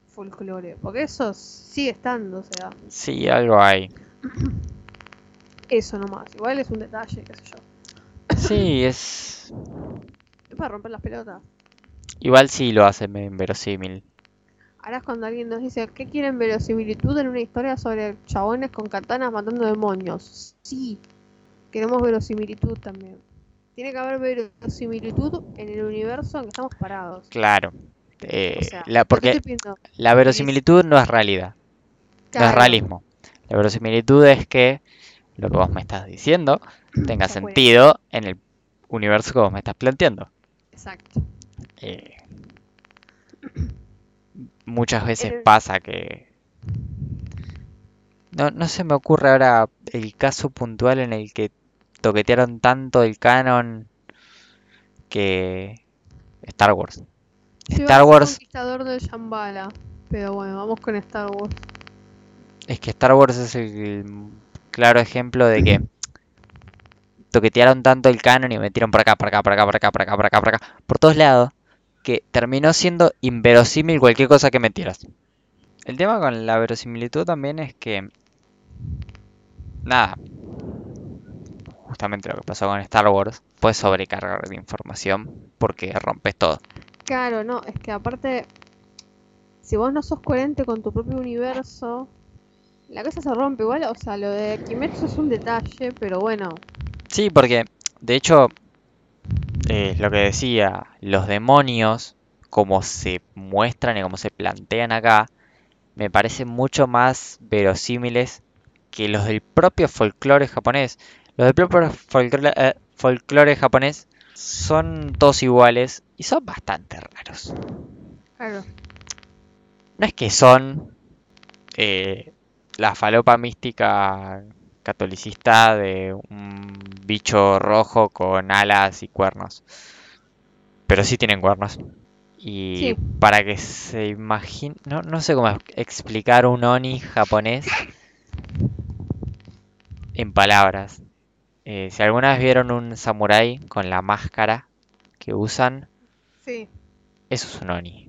folclore, porque eso sigue estando, o sea, Sí, algo hay. eso nomás, igual es un detalle, qué sé yo, Sí, es... es para romper las pelotas. Igual sí lo hace me- inverosímil. Ahora es cuando alguien nos dice, ¿qué quieren verosimilitud en una historia sobre chabones con katanas matando demonios? Sí, queremos verosimilitud también. Tiene que haber verosimilitud en el universo en que estamos parados. Claro. Eh, O sea, la, porque la verosimilitud no es realidad, no es realismo. La verosimilitud es que lo que vos me estás diciendo tenga sentido en el universo que vos me estás planteando. Exacto. Eh, muchas veces pasa que... No, no se me ocurre ahora el caso puntual en el que toquetearon tanto el canon que Star Wars. Star Wars, Conquistador del Shambhala, pero bueno, vamos con Star Wars. es que Star Wars es el claro ejemplo de que toquetearon tanto el canon y metieron por acá, por acá, por acá, por acá, por acá, por acá, por acá, por todos lados, que terminó siendo inverosímil cualquier cosa que metieras. El tema con la verosimilitud también es que, nada, justamente lo que pasó con Star Wars, puedes sobrecargar de información porque rompes todo. Claro, no, es que aparte, si vos no sos coherente con tu propio universo, la cosa se rompe igual, o sea, lo de Kimetsu es un detalle, pero bueno, Sí, porque de hecho, eh, lo que decía, los demonios, como se muestran y como se plantean acá, me parecen mucho más verosímiles que los del propio folclore japonés. Los del propio folclore, eh, folclore japonés son todos iguales y son bastante raros. Claro. No es que son eh, la falopa mística catolicista de un bicho rojo con alas y cuernos. Pero sí tienen cuernos. Y Sí. para que se imagine... No, no sé cómo explicar un oni japonés en palabras. Eh, si alguna vez vieron un samurái con la máscara que usan, Sí. eso es un oni.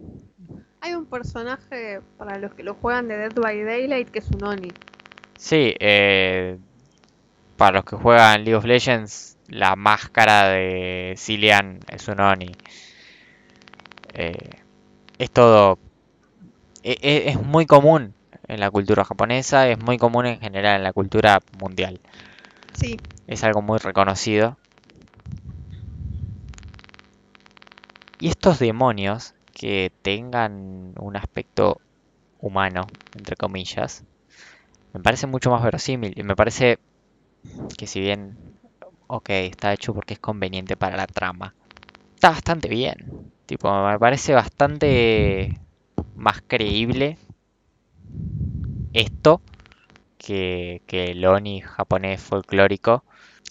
Hay un personaje para los que lo juegan de Dead by Daylight que es un Oni. Sí, eh, para los que juegan League of Legends, la máscara de Cillian es un Oni. Eh, es todo. e- e- Es muy común en la cultura japonesa, es muy común en general en la cultura mundial. Sí. Es algo muy reconocido. Y estos demonios que tengan un aspecto humano, entre comillas, me parece mucho más verosímil. Y me parece que si bien, ok, está hecho porque es conveniente para la trama, está bastante bien. Tipo, me parece bastante más creíble esto que, que el Oni japonés folclórico.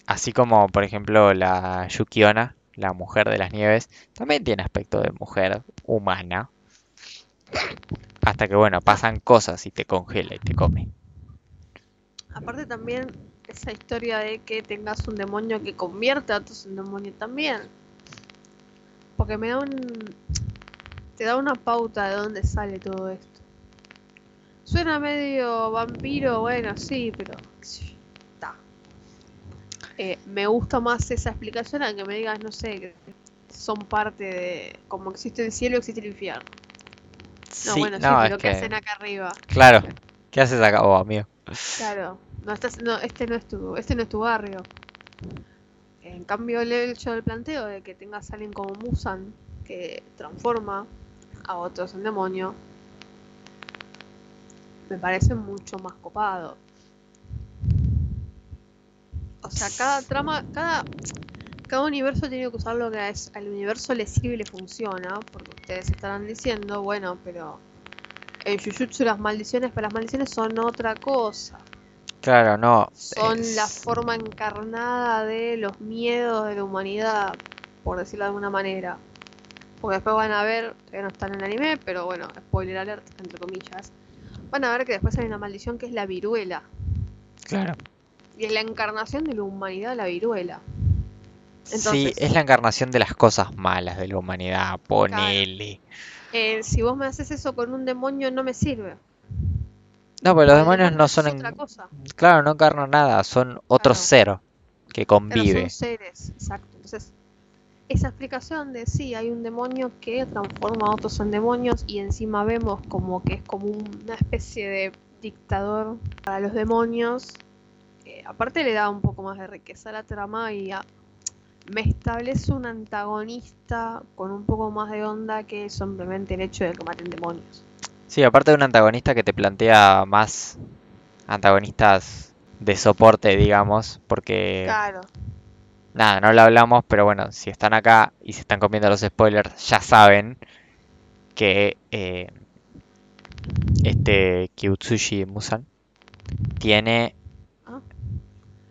Así como, por ejemplo, la Yukiona, la mujer de las nieves, también tiene aspecto de mujer humana. Hasta que, bueno, pasan cosas y te congela y te come. Aparte también esa historia de que tengas un demonio que convierte a otros en demonio también. Porque me da un... Te da una pauta de dónde sale todo esto. Suena medio vampiro, bueno, sí, pero... Está. Eh, me gusta más esa explicación a que me digas, no sé, que son parte de... Como existe el cielo, existe el infierno. No, Sí, bueno, sí, no, pero es ¿qué que- hacen acá arriba? Claro, ¿qué haces acá, oh, amigo? Claro, no estás, no, este no es tu, este no es tu barrio. En cambio, el hecho del planteo de que tengas a alguien como Musan que transforma a otros en demonio, me parece mucho más copado. O sea, cada trama, cada, cada universo tiene que usar lo que es, al universo le sirve y le funciona, porque ustedes estarán diciendo, bueno, pero en Jujutsu las maldiciones, pero las maldiciones son otra cosa. Claro, no. Son la forma encarnada de los miedos de la humanidad, por decirlo de alguna manera. Porque después van a ver, todavía no están en el anime, pero bueno, spoiler alert, entre comillas. Van a ver que después hay una maldición que es la viruela. Claro. Y es la encarnación de la humanidad, la viruela. Sí, Entonces- es la encarnación de las cosas malas de la humanidad, ponele. Eh, si vos me haces eso con un demonio, no me sirve. No, pero los demonios demonio no son, otra en- cosa. claro, no encarnan nada, son otro Claro. ser que convive. son seres, exacto. Entonces, esa explicación de sí, hay un demonio que transforma a otros en demonios y encima vemos como que es como una especie de dictador para los demonios. eh, aparte le da un poco más de riqueza a la trama y a- me establece un antagonista con un poco más de onda que simplemente el hecho de que maten demonios. Sí, aparte de un antagonista que te plantea más antagonistas de soporte, digamos, porque Claro, nada, no lo hablamos, pero bueno, si están acá y se están comiendo los spoilers, ya saben que eh, este Kyutsushi Musan tiene Ah.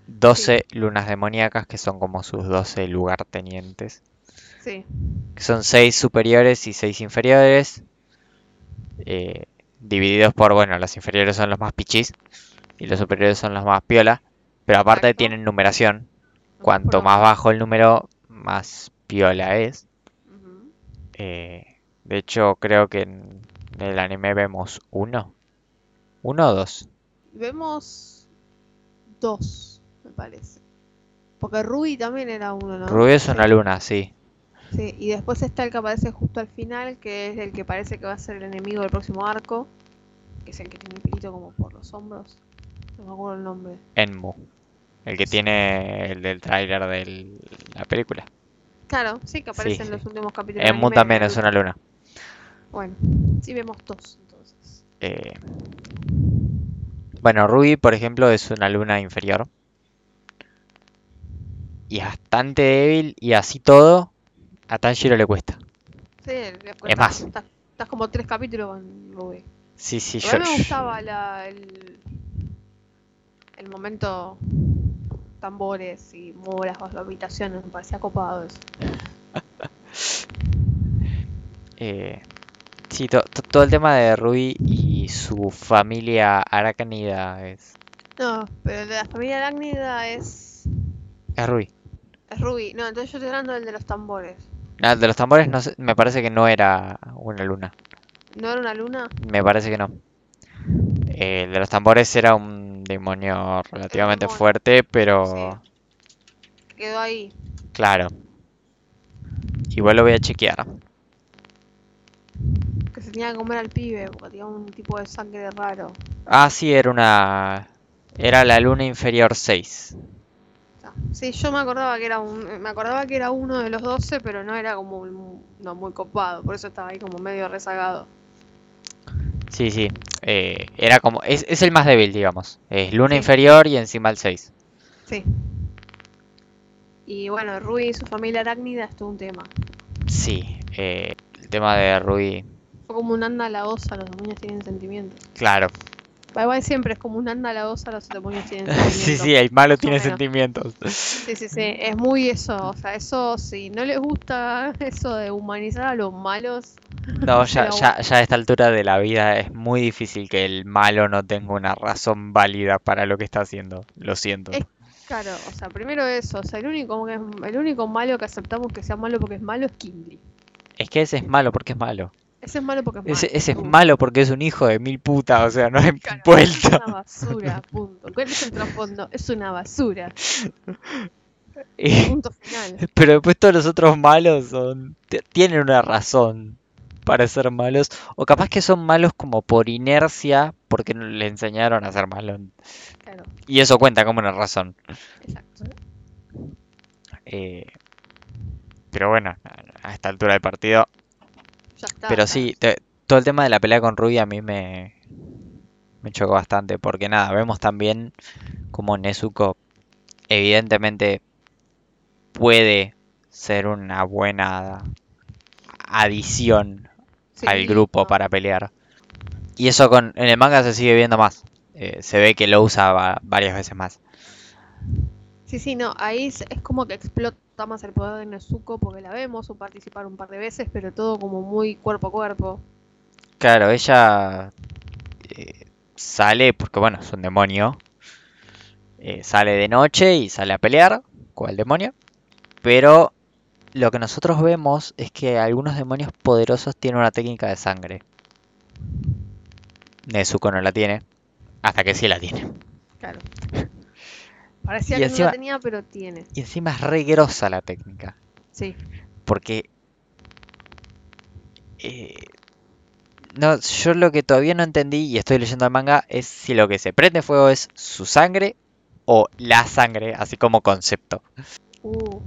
12 lunas demoníacas que son como sus 12 lugartenientes, sí, que son 6 superiores y 6 inferiores, eh, divididos por, bueno, los inferiores son los más pichis y los superiores son los más piola, pero aparte Exacto. tienen numeración. Cuanto más bajo el número, más piola es. Eh, de hecho, creo que en el anime vemos uno. Uno o dos. Vemos dos, me parece. Porque Ruby también era uno, ¿no? Rubio es una luna, sí. Sí, y después está el que aparece justo al final, que es el que parece que va a ser el enemigo del próximo arco, que es el que tiene el pelito como por los hombros. No me acuerdo el nombre. Enmu. El que tiene el del tráiler de la película. Claro, sí, que aparece Sí, en sí. los últimos capítulos. Enmu anime, también es una luna. Bueno, sí vemos dos entonces. Eh, bueno, Ruby, por ejemplo, es una luna inferior. Y bastante débil y así todo, a Tanjiro le cuesta. Sí, le Es cuesta- más. Estás, estás como tres capítulos con Ruby. Sí, sí, yo, me gustaba la, el, el momento tambores y moras bajo la habitación, me parecía copado eso. eh, sí, to- to- todo el tema de Ruby y su familia arácnida es, No, pero el de la familia arácnida es, es Ruby. es Ruby. No, entonces yo estoy hablando del de los tambores. Ah, de los tambores no sé, me parece que no era una luna. ¿No era una luna? Me parece que no. El de los tambores era un demonio relativamente demonio, fuerte, pero Quedó ahí. claro. Igual lo voy a chequear. Que se tenía que comer al pibe porque tenía un tipo de sangre raro. Ah, sí, era una... Era la luna inferior 6. Sí, yo me acordaba que era un, me acordaba que era uno de los 12, pero no era como un- no muy copado, por eso estaba ahí como medio rezagado. Sí, sí. eh, era como... Es, es el más débil, digamos. Es luna Sí. inferior y encima el 6. Sí. Y bueno, Rui y su familia arácnida es todo un tema. Sí. eh, el tema de Ruby... Fue como un anda a la osa, los demonios tienen sentimientos. Claro. Va, Igual siempre es como un anda a la osa, los demonios tienen Sí, sentimientos. sí, el malo tiene sentimientos. Sí, sí, sí, es muy eso, o sea, eso si no les gusta eso de humanizar a los malos, No, ya, ya, ya a esta altura de la vida es muy difícil que el malo no tenga una razón válida para lo que está haciendo. Lo siento. Es- claro, o sea, primero eso, o sea, el único, el único malo que aceptamos que sea malo porque es malo es Kimberly. Es que ese es malo porque es malo. Ese es malo porque es malo. Ese, ese es punto. malo porque es un hijo de mil putas, o sea, no hay Claro, Es vuelta. una basura, punto. ¿Cuál es el trasfondo? Es una basura, Y- punto final. pero después todos los otros malos son, tienen una razón para ser malos. O capaz que son malos como por inercia, porque no le enseñaron a ser malos. Claro, Y eso cuenta como una razón. exacto. Eh, pero bueno, a esta altura del partido está. Pero sí, te- todo el tema de la pelea con Ruby a mí me, me chocó bastante, porque nada, vemos también como Nezuko evidentemente puede ser una buena adición Sí, al grupo no. para pelear. Y eso con, en el manga se sigue viendo más. Eh, se ve que lo usa va- varias veces más. Sí, sí, no, ahí es, es como que explota más el poder de Nezuko porque la vemos o participar un par de veces, pero todo como muy cuerpo a cuerpo. Claro, ella eh, sale, porque bueno, es un demonio. eh, sale de noche y sale a pelear con el demonio. Pero lo que nosotros vemos es que algunos demonios poderosos tienen una técnica de sangre. Nezuko no la tiene. Hasta que sí la tiene. Claro. Parecía Y que no encima- la tenía, pero tiene. Y encima es re grosa la técnica. Sí. Porque... eh, no, yo lo que todavía no entendí y estoy leyendo el manga es si lo que se prende fuego es su sangre o la sangre, así como concepto. Uh.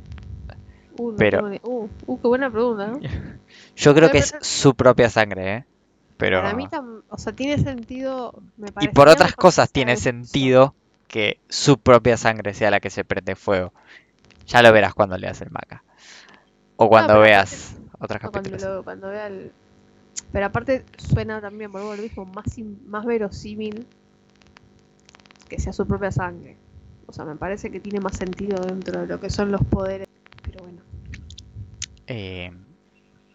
Uh, no Pero- uh, uh, qué buena pregunta, ¿no? Yo creo que es su propia sangre, ¿eh? Pero... Para mí, tam- o sea, tiene sentido. Me Y por otras cosas tiene sentido que su propia sangre sea la que se prende fuego. Ya lo verás cuando leas el manga. O cuando pero veas otros No, cuando, capítulos. lo- cuando vea el. Pero aparte suena también, a lo mismo, más, in- más verosímil que sea su propia sangre. O sea, me parece que tiene más sentido dentro de lo que son los poderes. Pero bueno. Eh,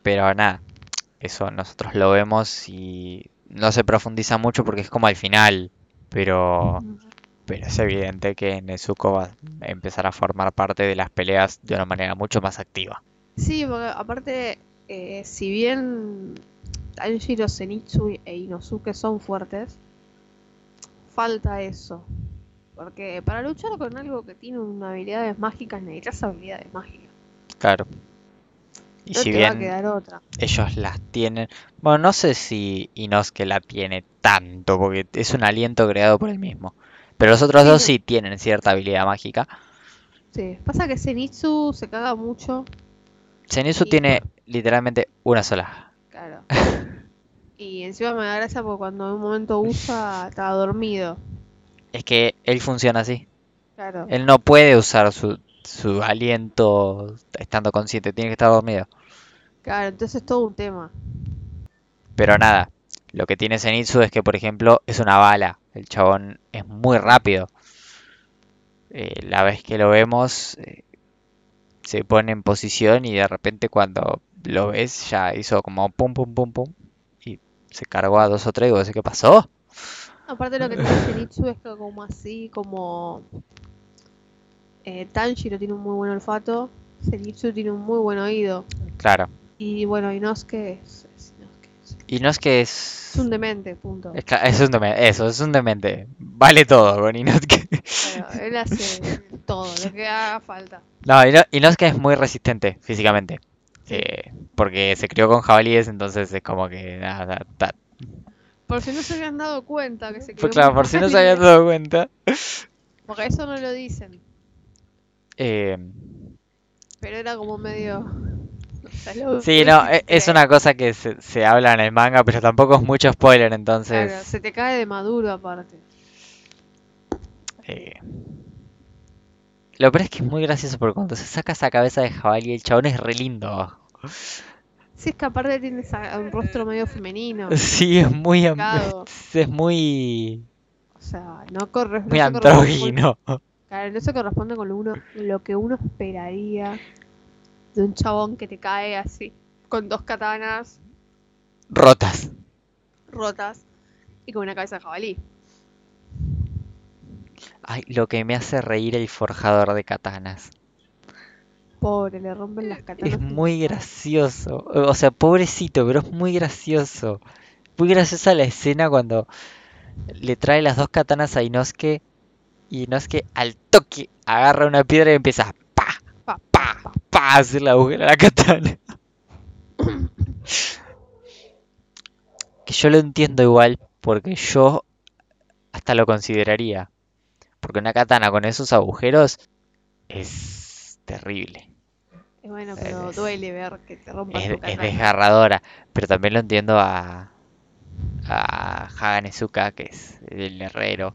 pero nada, eso nosotros lo vemos y no se profundiza mucho porque es como al final. Pero, pero es evidente que Nezuko va a empezar a formar parte de las peleas de una manera mucho más activa. Sí, porque aparte, eh, si bien Tanjiro, Zenitsu e Inosuke son fuertes, falta eso. Porque para luchar con algo que tiene unas habilidades mágicas necesitas habilidades mágicas. Claro. Y No si te va a bien quedar otra. ellos las tienen. Bueno, no sé si Inosuke la tiene tanto, porque es un aliento creado por él mismo. Pero los otros Sí, dos sí tienen cierta habilidad mágica. Sí, pasa que Zenitsu se caga mucho, Zenitsu Y- tiene literalmente una sola. claro. Y encima me da gracia porque cuando en un momento usa, estaba dormido. Es que él funciona así. Claro. Él no puede usar su, su aliento estando consciente, tiene que estar dormido. Claro, entonces es todo un tema. Pero nada, lo que tiene Zenitsu es que, por ejemplo, es una bala. El chabón es muy rápido. Eh, la vez que lo vemos, eh, se pone en posición y de repente cuando lo ves ya hizo como pum pum pum pum y se cargó a dos o tres y vos ¿qué pasó? Aparte lo que tiene Zenitsu es que como así, como eh, Tanjiro tiene un muy buen olfato, Zenitsu tiene un muy buen oído. Claro. Y bueno, Inosuke, es- Y no es que es es... un demente, punto. es es un demente, eso, es un demente. Vale todo con Inosuke. Pero él hace todo lo que haga falta. No, Ino- Inosuke es muy resistente físicamente. Eh, porque se crió con jabalíes, entonces es como que nada, Por si no se habían dado cuenta que se Pues crió claro, con por si no se habían dado cuenta. Porque eso no lo dicen. Eh, Pero era como medio. Sí, no, e- es una cosa que se, se habla en el manga, pero tampoco es mucho spoiler, entonces... Claro, se te cae de maduro aparte. eh, Lo peor es que es muy gracioso porque cuando se saca esa cabeza de jabalí, el chabón es re lindo. Sí, es que aparte tiene un rostro medio femenino. Sí, es muy... Es muy... O sea, no corre. no Muy corresponde- andrógino. Claro, no se corresponde con lo, uno, lo que uno esperaría de un chabón que te cae así, con dos katanas Rotas. rotas y con una cabeza de jabalí. Ay, lo que me hace reír el forjador de katanas. Pobre, le rompen las katanas. Es muy gracioso. O sea, pobrecito, pero es muy gracioso. Muy graciosa la escena cuando le trae las dos katanas a Inosuke y Inosuke al toque agarra una piedra y empieza a pa, Pa, pa, pa, a hacer la agujera a la katana. Que yo lo entiendo igual porque yo hasta lo consideraría. Porque una katana con esos agujeros es terrible. Y bueno, pero Es- duele ver que te rompan Es, tu es desgarradora, pero también lo entiendo a, a Haganezuka, que es el herrero,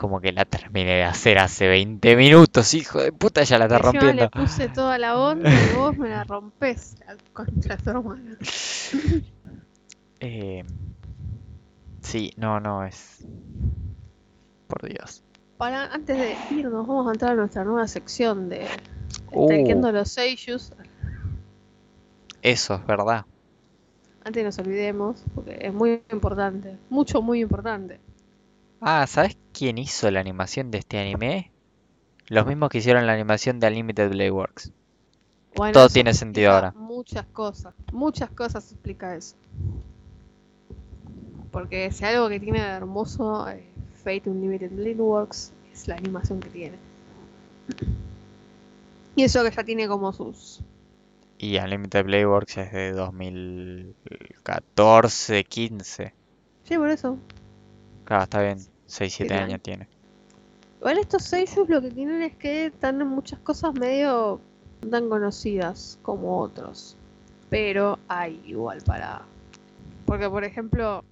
como que la terminé de hacer hace 20 minutos, hijo de puta, ya la está rompiendo. le puse toda la onda y vos me la rompes la contra tu hermana. Eh, sí, no, no, es... Por Dios. Para, antes de irnos, vamos a entrar a nuestra nueva sección de Uh. Los Seiyus. Eso es verdad. Antes nos olvidemos, porque es muy importante. Mucho, muy importante. Ah, ¿sabes quién hizo la animación de este anime? Los mismos que hicieron la animación de Unlimited Blade Works. Bueno, Todo tiene sentido ahora. Muchas cosas. Muchas cosas explica eso. Porque si algo que tiene de hermoso eh, Fate Unlimited Blade Works es la animación que tiene. Y eso que ya tiene como sus. Y Unlimited Blade Works es de 2014, 15. Sí, por eso. Claro, está bien. 6, 7 Siete años tiene. Igual estos seiyus lo que tienen es que están en muchas cosas medio tan conocidas como otros. Pero hay igual para. Porque por ejemplo.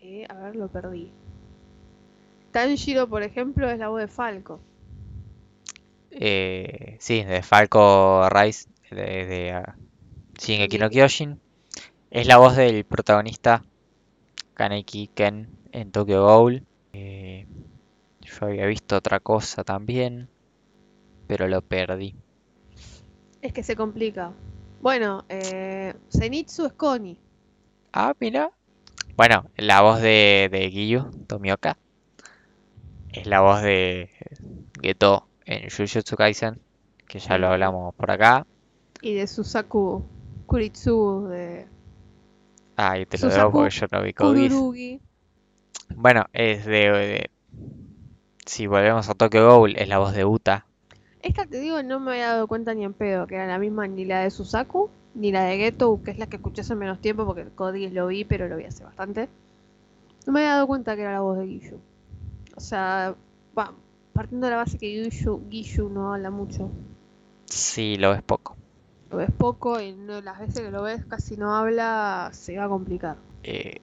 eh, a ver, lo perdí. Tanjiro, por ejemplo, es la voz de Falco. Eh, sí, de Falco Rise, de, de ah, Shingeki no Kyojin. Es la voz del protagonista Kaneki Ken en Tokyo Ghoul. Eh, yo había visto otra cosa también, pero lo perdí. Es que se complica. Bueno, eh, Zenitsu es Connie. Ah, mira. Bueno, la voz de, de Giyu Tomioka es la voz de Geto en Jujutsu Kaisen, que ya lo hablamos por acá. Y de Susaku Kuritsu de Ah, y te lo Susaku debo porque yo no vi Code. Bueno, es de, de- Si volvemos a Tokyo Ghoul, es la voz de Uta. Esta te digo, no me había dado cuenta ni en pedo que era la misma ni la de Susaku, ni la de Geto, que es la que escuché hace menos tiempo porque Cody lo vi, pero lo vi hace bastante. No me había dado cuenta que era la voz de Gishu. O sea, va, partiendo de la base que Gishu, Gishu no habla mucho. Sí, lo ves poco. lo ves poco y no- las veces que lo ves casi no habla, se va a complicar. Eh,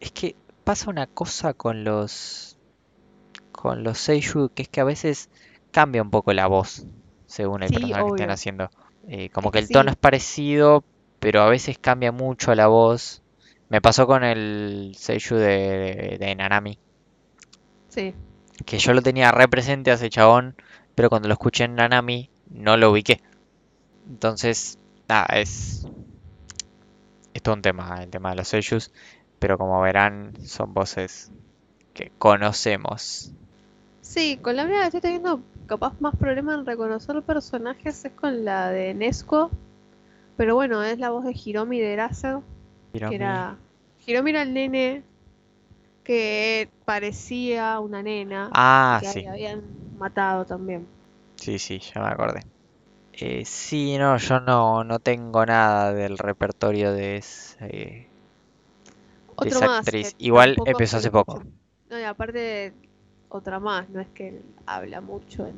es que pasa una cosa con los con los seiyuu que es que a veces cambia un poco la voz según el Sí, personaje que estén haciendo. Eh, como Es que el tono es parecido, pero a veces cambia mucho la voz. Me pasó con el seiyuu de, de Nanami, Sí, que yo lo tenía re presente a ese chabón, pero cuando lo escuché en Nanami no lo ubiqué. Entonces, nada, es, es todo un tema, el tema de los seiyus, pero como verán, son voces que conocemos. Sí, con la mía estoy teniendo capaz más problema en reconocer personajes es con la de Nesco. Pero bueno, es la voz de Hiromi de Eraser, que Hiromi. era... Hiromi era el nene que parecía una nena Ah, que sí, habían matado también. sí, sí, ya me acordé. Eh, sí, no, yo no, no tengo nada del repertorio de, ese- de Otro esa más, actriz. Igual empezó hace poco. No, y aparte, otra más, no es que él habla mucho en,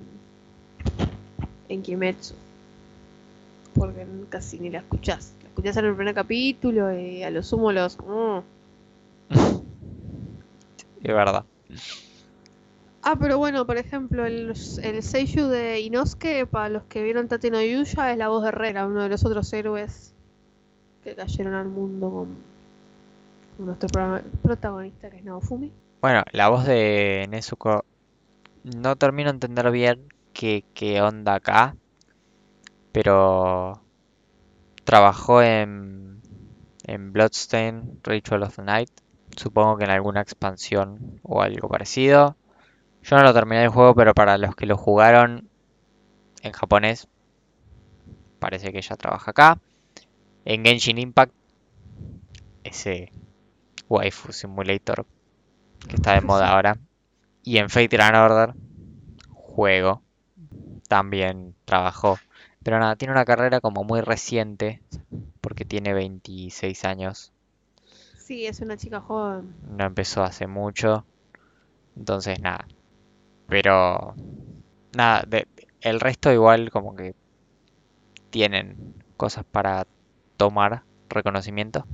en Kimetsu. Porque casi ni la escuchás. La escuchás en el primer capítulo y a lo sumo los... mm. Es verdad. Ah, pero bueno, por ejemplo, el, el Seiyuu de Inosuke, para los que vieron Tate no Yuya, es la voz de Herrera, uno de los otros héroes que cayeron al mundo con nuestro pro- protagonista que es Naofumi. Bueno, la voz de Nezuko no termino de entender bien qué, qué onda acá, pero trabajó en, en Bloodstain Ritual of the Night, supongo que en alguna expansión o algo parecido. Yo no lo terminé el juego, pero para los que lo jugaron en japonés, parece que ella trabaja acá. En Genshin Impact, ese waifu simulator que está de moda ahora. Y en Fate Grand Order, juego, también trabajó. Pero nada, tiene una carrera como muy reciente, porque tiene 26 años. Sí, es una chica joven. No empezó hace mucho. Entonces nada. Pero nada, de- el resto igual como que tienen cosas para tomar reconocimiento.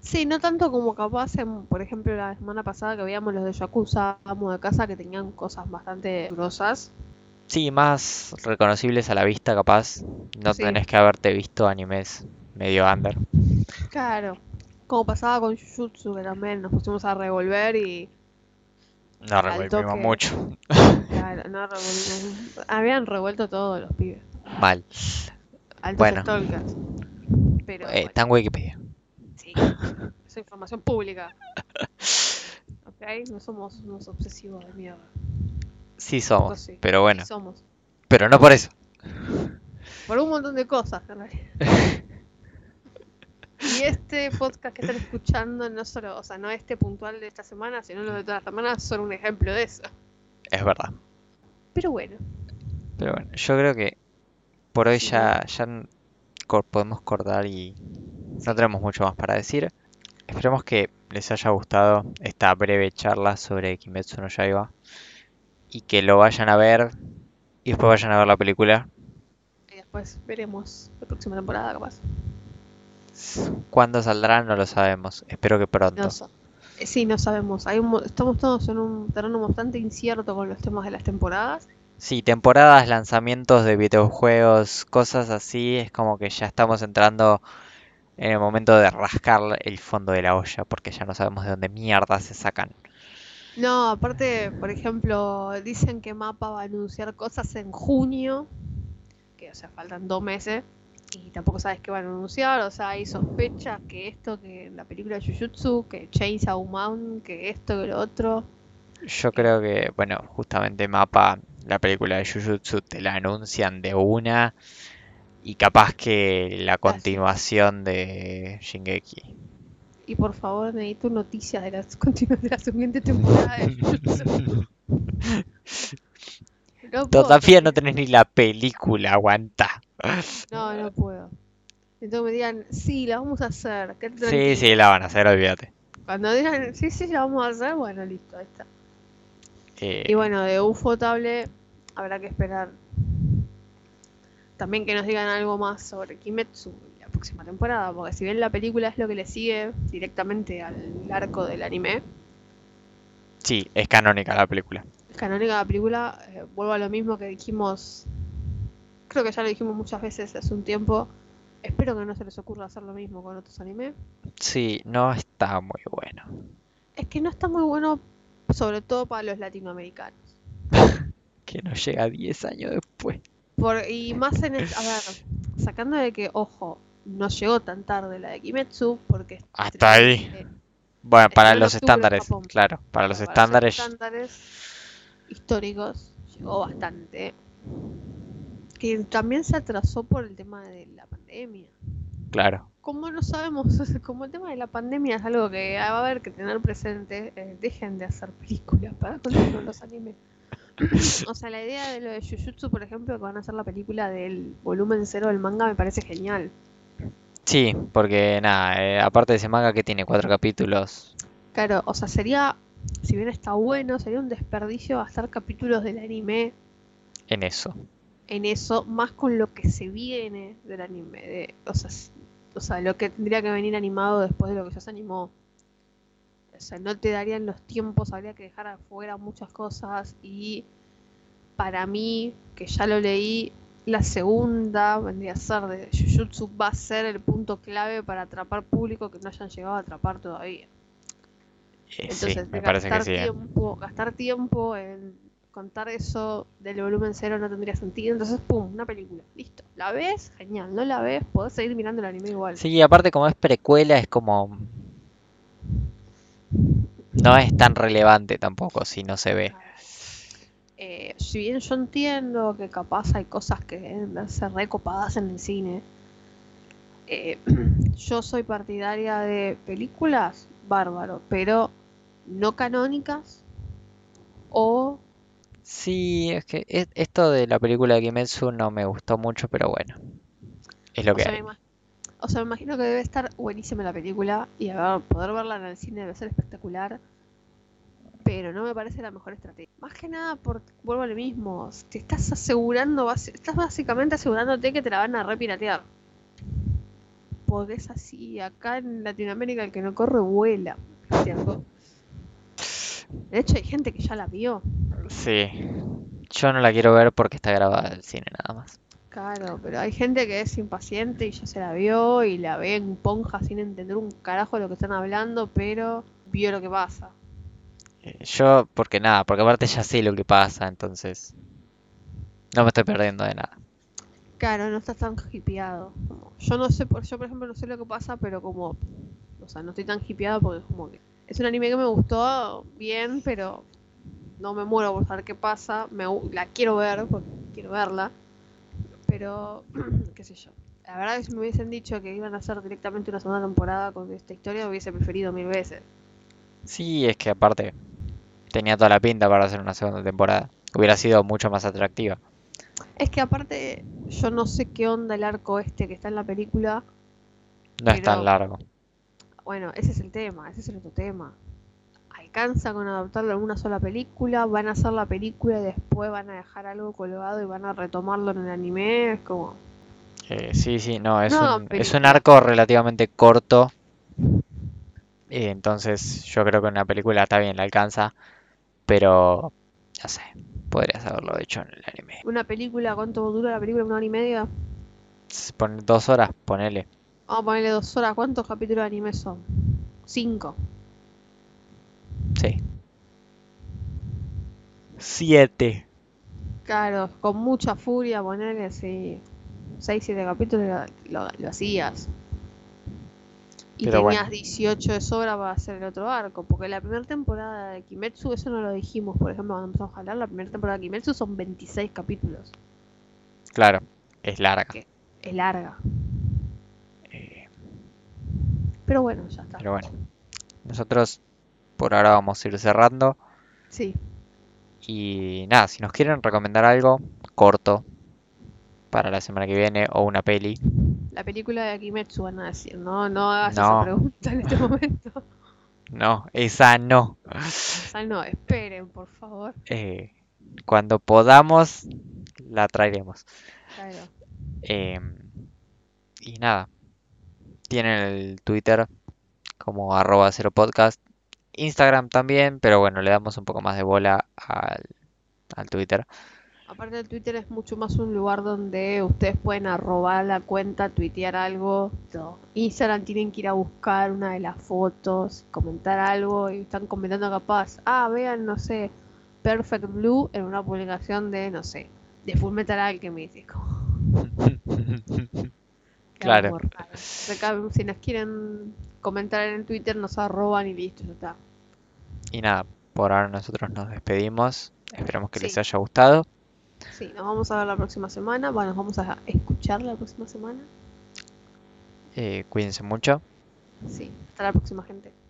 Sí, no tanto como capaz, en, por ejemplo, la semana pasada que veíamos los de Yakuza, Amo de Casa, que tenían cosas bastante grosas. Sí, más reconocibles a la vista capaz. No Sí. tenés que haberte visto animes medio under. Claro. Como pasaba con Jujutsu, que también nos pusimos a revolver y No revolvimos mucho. claro, no revolvimos. Habían revuelto todos los pibes. Mal. Altos Bueno. stalkers. Pero Eh, bueno, está en Wikipedia. Sí, es información pública. ¿Ok? No somos unos obsesivos de mierda. Sí somos, sí, pero bueno. Somos. Pero no por eso. Por un montón de cosas, en realidad. Y este podcast que están escuchando, no solo, o sea, no este puntual de esta semana, sino los de todas las semanas, son un ejemplo de eso. Es verdad. Pero bueno, Pero bueno, yo creo que por hoy Sí. ya, ya podemos cortar y no tenemos mucho más para decir. Esperemos que les haya gustado esta breve charla sobre Kimetsu no Yaiba y que lo vayan a ver y después vayan a ver la película. y después veremos la próxima temporada, capaz. Cuándo saldrá no lo sabemos. Espero que pronto. No eh, sí, no sabemos. Hay un mo- estamos todos en un terreno bastante incierto con los temas de las temporadas. Sí, temporadas, lanzamientos de videojuegos, cosas así, es como que ya estamos entrando en el momento de rascar el fondo de la olla, porque ya no sabemos de dónde mierda se sacan. No, aparte, por ejemplo, dicen que Mapa va a anunciar cosas en junio, que o sea, faltan dos meses, y tampoco sabes qué van a anunciar, o sea, hay sospechas que esto, que la película de Jujutsu, que Chainsaw Man, que esto, que lo otro. Yo creo que, bueno, justamente Mapa, la película de Jujutsu, te la anuncian de una, y capaz que la continuación de Shingeki. Y por favor, necesito noticias de las de la siguiente temporada de. No Todavía no tenés ni la película, aguanta. No, no puedo. Entonces me digan, sí, la vamos a hacer. Sí, sí, la van a hacer, olvídate. Cuando digan, sí, sí, la vamos a hacer, bueno, listo, ahí está. Eh, Y bueno, de Ufotable habrá que esperar también que nos digan algo más sobre Kimetsu y la próxima temporada, porque si bien la película es lo que le sigue directamente al arco del anime, Sí, es canónica la película. canónica la película, eh, vuelvo a lo mismo que dijimos, creo que ya lo dijimos muchas veces hace un tiempo, espero que no se les ocurra hacer lo mismo con otros animes. Sí, no está muy bueno. Es que no está muy bueno, sobre todo para los latinoamericanos. Que no llega 10 años después. Por, y más en el, a ver, sacando de que, ojo, no llegó tan tarde la de Kimetsu, porque Hasta ahí. eh, Bueno, para los estándares, claro, para los para estándares, estándares históricos llegó bastante. Que también se atrasó por el tema de la pandemia. claro. Como no sabemos, como el tema de la pandemia es algo que va a haber que tener presente, eh, dejen de hacer películas para continuar los animes. O sea, la idea de lo de Jujutsu, por ejemplo, que van a hacer la película del volumen cero del manga, me parece genial. Sí, porque nada, eh, aparte de ese manga que tiene cuatro capítulos, Claro, o sea, sería, si bien está bueno, sería un desperdicio gastar capítulos del anime en eso. en eso, más con lo que se viene del anime. De, o, sea, o sea, lo que tendría que venir animado después de lo que ya se animó. O sea, no te darían los tiempos, habría que dejar afuera muchas cosas. Y para mí, que ya lo leí, la segunda vendría a ser de Jujutsu, va a ser el punto clave para atrapar público que no hayan llegado a atrapar todavía. Eh, sí, Entonces, me parece que gastar sí. eh. tiempo, gastar tiempo en contar eso del volumen cero no tendría sentido. Entonces, pum, una película. Listo. ¿La ves? Genial. ¿No la ves? Podés seguir mirando el anime igual. Sí, y aparte como es precuela es como... No es tan relevante tampoco si no se ve. Eh, si bien yo entiendo que capaz hay cosas que deben verse recopadas en el cine, eh, yo soy partidaria de películas, bárbaro, pero no canónicas o Sí, es que es- esto de la película de Kimetsu no me gustó mucho, pero bueno, es lo O que sea, me hay. O sea, me imagino que debe estar buenísima la película y poder verla en el cine debe ser espectacular, pero no me parece la mejor estrategia. Más que nada porque, vuelvo a lo mismo, te estás asegurando, estás básicamente asegurándote que te la van a repiratear. Porque es así, acá en Latinoamérica el que no corre vuela. De hecho hay gente que ya la vio. Sí, yo no la quiero ver porque está grabada en cine nada más. Claro, pero hay gente que es impaciente y ya se la vio y la ve en ponja sin entender un carajo de lo que están hablando, pero vio lo que pasa. Eh, Yo, porque nada, porque aparte ya sé lo que pasa, entonces no me estoy perdiendo de nada. Claro, no estás tan hipeado. Yo no sé, por, yo por ejemplo no sé lo que pasa, pero como, o sea, no estoy tan hipeado porque es como que es un anime que me gustó bien, pero no me muero por saber qué pasa. Me, la quiero ver porque quiero verla, pero qué sé yo. La verdad que si me hubiesen dicho que iban a hacer directamente una segunda temporada con esta historia, hubiese preferido mil veces. Sí, es que aparte tenía toda la pinta para hacer una segunda temporada. Hubiera sido mucho más atractiva. Es que aparte, yo no sé qué onda el arco este que está en la película. No es tan largo. Bueno, ese es el tema, ese es el otro tema. Alcanza con adaptarlo en una sola película, van a hacer la película y después van a dejar algo colgado y van a retomarlo en el anime. Es como, Eh, sí, sí, no, es No, un, es un arco relativamente corto. eh, entonces yo creo que una película está bien, la alcanza. Pero, no sé, podrías haberlo hecho en el anime. una película, ¿cuánto dura la película? ¿Una hora y media? Pon- dos horas, ponele. Vamos a ponerle dos horas. ¿Cuántos capítulos de anime son? Cinco. Sí. Siete. Claro, con mucha furia ponerle así. Seis, siete capítulos lo, lo- lo hacías. Y Pero bueno. tenías 18 de sobra para hacer el otro arco. Porque la primera temporada de Kimetsu, eso no lo dijimos, por ejemplo, cuando empezamos a hablar, la primera temporada de Kimetsu son 26 capítulos. Claro, es larga. Es larga. Eh, Pero bueno, ya está. pero bueno, nosotros por ahora vamos a ir cerrando. Sí. Y nada, si nos quieren recomendar algo corto para la semana que viene o una peli, La película de Kimetsu van a decir, no, no hagas No. esa pregunta en este momento. no, esa no. O sea, no, esperen, por favor. Eh, cuando podamos, la traeremos. Claro. Em, y nada, tienen el Twitter como arroba cero podcast, Instagram también, pero bueno, le damos un poco más de bola al, al Twitter. Aparte del Twitter es mucho más un lugar donde ustedes pueden arrobar la cuenta, tuitear algo. Instagram tienen que ir a buscar una de las fotos, comentar algo y están comentando capaz. Ah, vean, no sé, Perfect Blue en una publicación de, no sé, de Full Metal Alchemist. Claro. Acá, si nos quieren comentar en el Twitter, nos arroban y listo, ya está. Y nada, por ahora nosotros nos despedimos. Esperamos que les haya gustado. Sí, nos vamos a ver la próxima semana. Bueno, nos vamos a escuchar la próxima semana. Eh, cuídense mucho. Sí, hasta la próxima, gente.